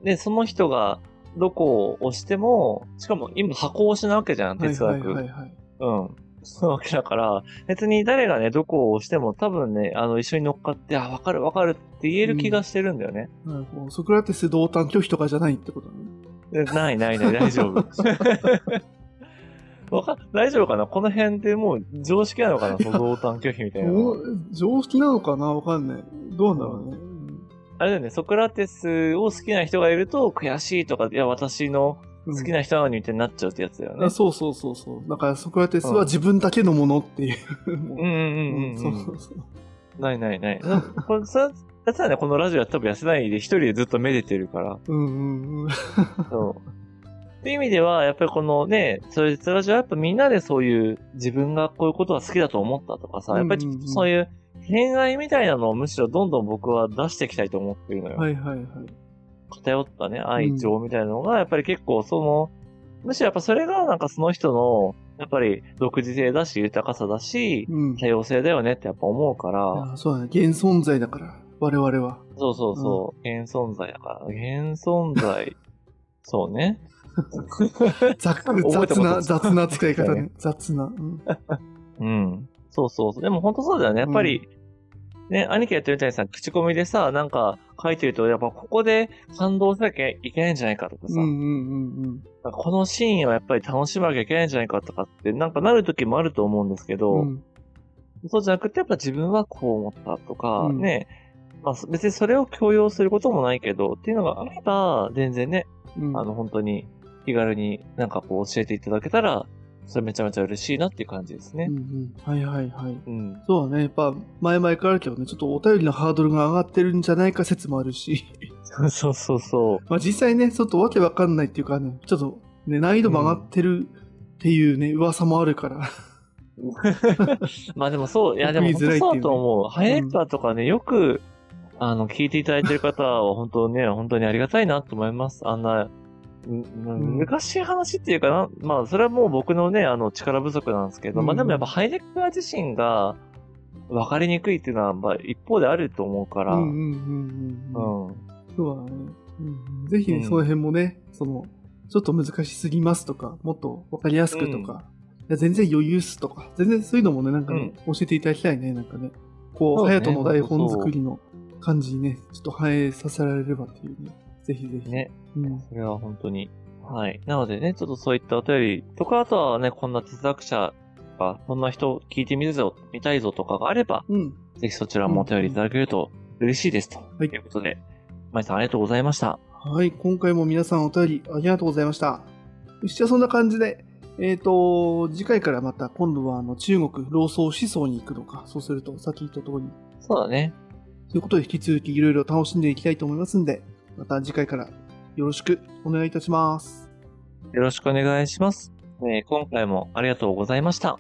Speaker 2: ね、その人がどこを押しても、しかも今箱推しなわけじゃん、哲学。はいはいはい、はい、うん。そうわけだから、別に誰がね、どこを押しても多分ね、あの、一緒に乗っかって、あ、わかるわかるって言える気がしてるんだよね。
Speaker 1: うん、ソクラテス同担拒否とかじゃないってこと
Speaker 2: ね。ないないない、大丈夫。<laughs> わか、大丈夫かな？この辺でもう常識なのかな？その同担拒否みたいな。<laughs>
Speaker 1: 常識なのかな？わかんない。どうなんだろうね。
Speaker 2: あれだよね、ソクラテスを好きな人がいると悔しいとか、いや、私の好きな人なのにってなっちゃうってやつだよね。
Speaker 1: そうそうそうそう。だからソクラテスは自分だけのものっていう。
Speaker 2: うんうんうんうん。そうそうそう。ないないない。これ、そやつはね、このラジオは多分痩せないで一人でずっとめでてるから。
Speaker 1: うんうんうん。
Speaker 2: そう。っていう意味では、やっぱりこのね、そういうラジオはやっぱみんなでそういう自分がこういうことが好きだと思ったとかさ、やっぱりそういう偏愛みたいなのをむしろどんどん僕は出していきたいと思ってるのよ。
Speaker 1: はいはいはい。
Speaker 2: 偏ったね、愛情みたいなのが、やっぱり結構その、むしろやっぱそれがなんかその人の、やっぱり独自性だし、豊かさだし、うん、多様性だよねってやっぱ思うから。
Speaker 1: そうだね。現存在だから、我々は。
Speaker 2: そうそうそう。うん、現存在だから。現存在。<laughs> そうね。<laughs>
Speaker 1: 雑な、雑な使い方ね。雑な。
Speaker 2: うん。<laughs> うん。そうそうそう。でも本当そうだよね。やっぱり、ね、兄貴やってるみたいにさ、口コミでさ、なんか書いてると、やっぱここで感動しなきゃいけないんじゃないかとかさ、
Speaker 1: うんうんうん
Speaker 2: なんかこのシーンはやっぱり楽しまなきゃいけないんじゃないかとかって、なんかなる時もあると思うんですけど、
Speaker 1: うん。うん。
Speaker 2: そうじゃなくて、やっぱ自分はこう思ったとか、
Speaker 1: うん。
Speaker 2: ね、まあ別にそれを強要することもないけど、っていうのがあれば、全然ね、
Speaker 1: うん。
Speaker 2: あの本当に気軽になんかこう教えていただけたら、それめちゃめちゃ嬉しいなっていう感じですね
Speaker 1: うん。うん。はいはいはい。
Speaker 2: うん。
Speaker 1: そうだね。やっぱ、前々からあるけどね、ちょっとお便りのハードルが上がってるんじゃないか説もあるし。<laughs>
Speaker 2: そうそうそう。
Speaker 1: まあ実際ね、ちょっとわけわかんないっていうかね、ちょっとね、難易度も上がってるっていうね、噂もあるから。<laughs>
Speaker 2: まあでもそう、いやでもそうだと思う。ハイレッカーとかね、よく、あの、聞いていただいてる方は本当ね、本当にありがたいなと思います。あんな、ん
Speaker 1: ん
Speaker 2: 難しい話っていうかな、まあそれはもう僕のね、あの力不足なんですけど、まあ
Speaker 1: うん
Speaker 2: でもやっぱハイレッカー自身が分かりにくいっていうのは、まあ一方であると思うから、
Speaker 1: うんうんうん
Speaker 2: う
Speaker 1: うんうん。
Speaker 2: ん。
Speaker 1: そうだね。うん、ぜひね、
Speaker 2: うん
Speaker 1: その辺もね、その、ちょっと難しすぎますとか、もっとわかりやすくとか、いや全然余裕っすとか、全然そういうのもね、なんかね、教えていただきたいね、なんかね。こう、
Speaker 2: そうね
Speaker 1: ハヤトの台本作りの感じにね、ちょっと反映させられればっていうね。ぜひぜひ。
Speaker 2: ね。
Speaker 1: うん。
Speaker 2: それは本当に。はい。なのでね、ちょっとそういったお便りとか、あとはね、こんな哲学者が、こんな人聞いてみるぞ、見たいぞとかがあれば、
Speaker 1: うん。
Speaker 2: ぜひそちらもお便りいただけると嬉しいですと。
Speaker 1: はい
Speaker 2: ということで、まいさんありがとうございました。
Speaker 1: はい、今回も皆さんお便りありがとうございました。よしじゃあそんな感じで、えっ、と、次回からまた今度はあの中国、老僧思想に行くのか、そうすると、さっき言った通り、
Speaker 2: そうだね。
Speaker 1: ということで引き続きいろいろ楽しんでいきたいと思いますんで、また次回からよろしくお願いいたします。
Speaker 2: よろしくお願いします。えー今回もありがとうございました。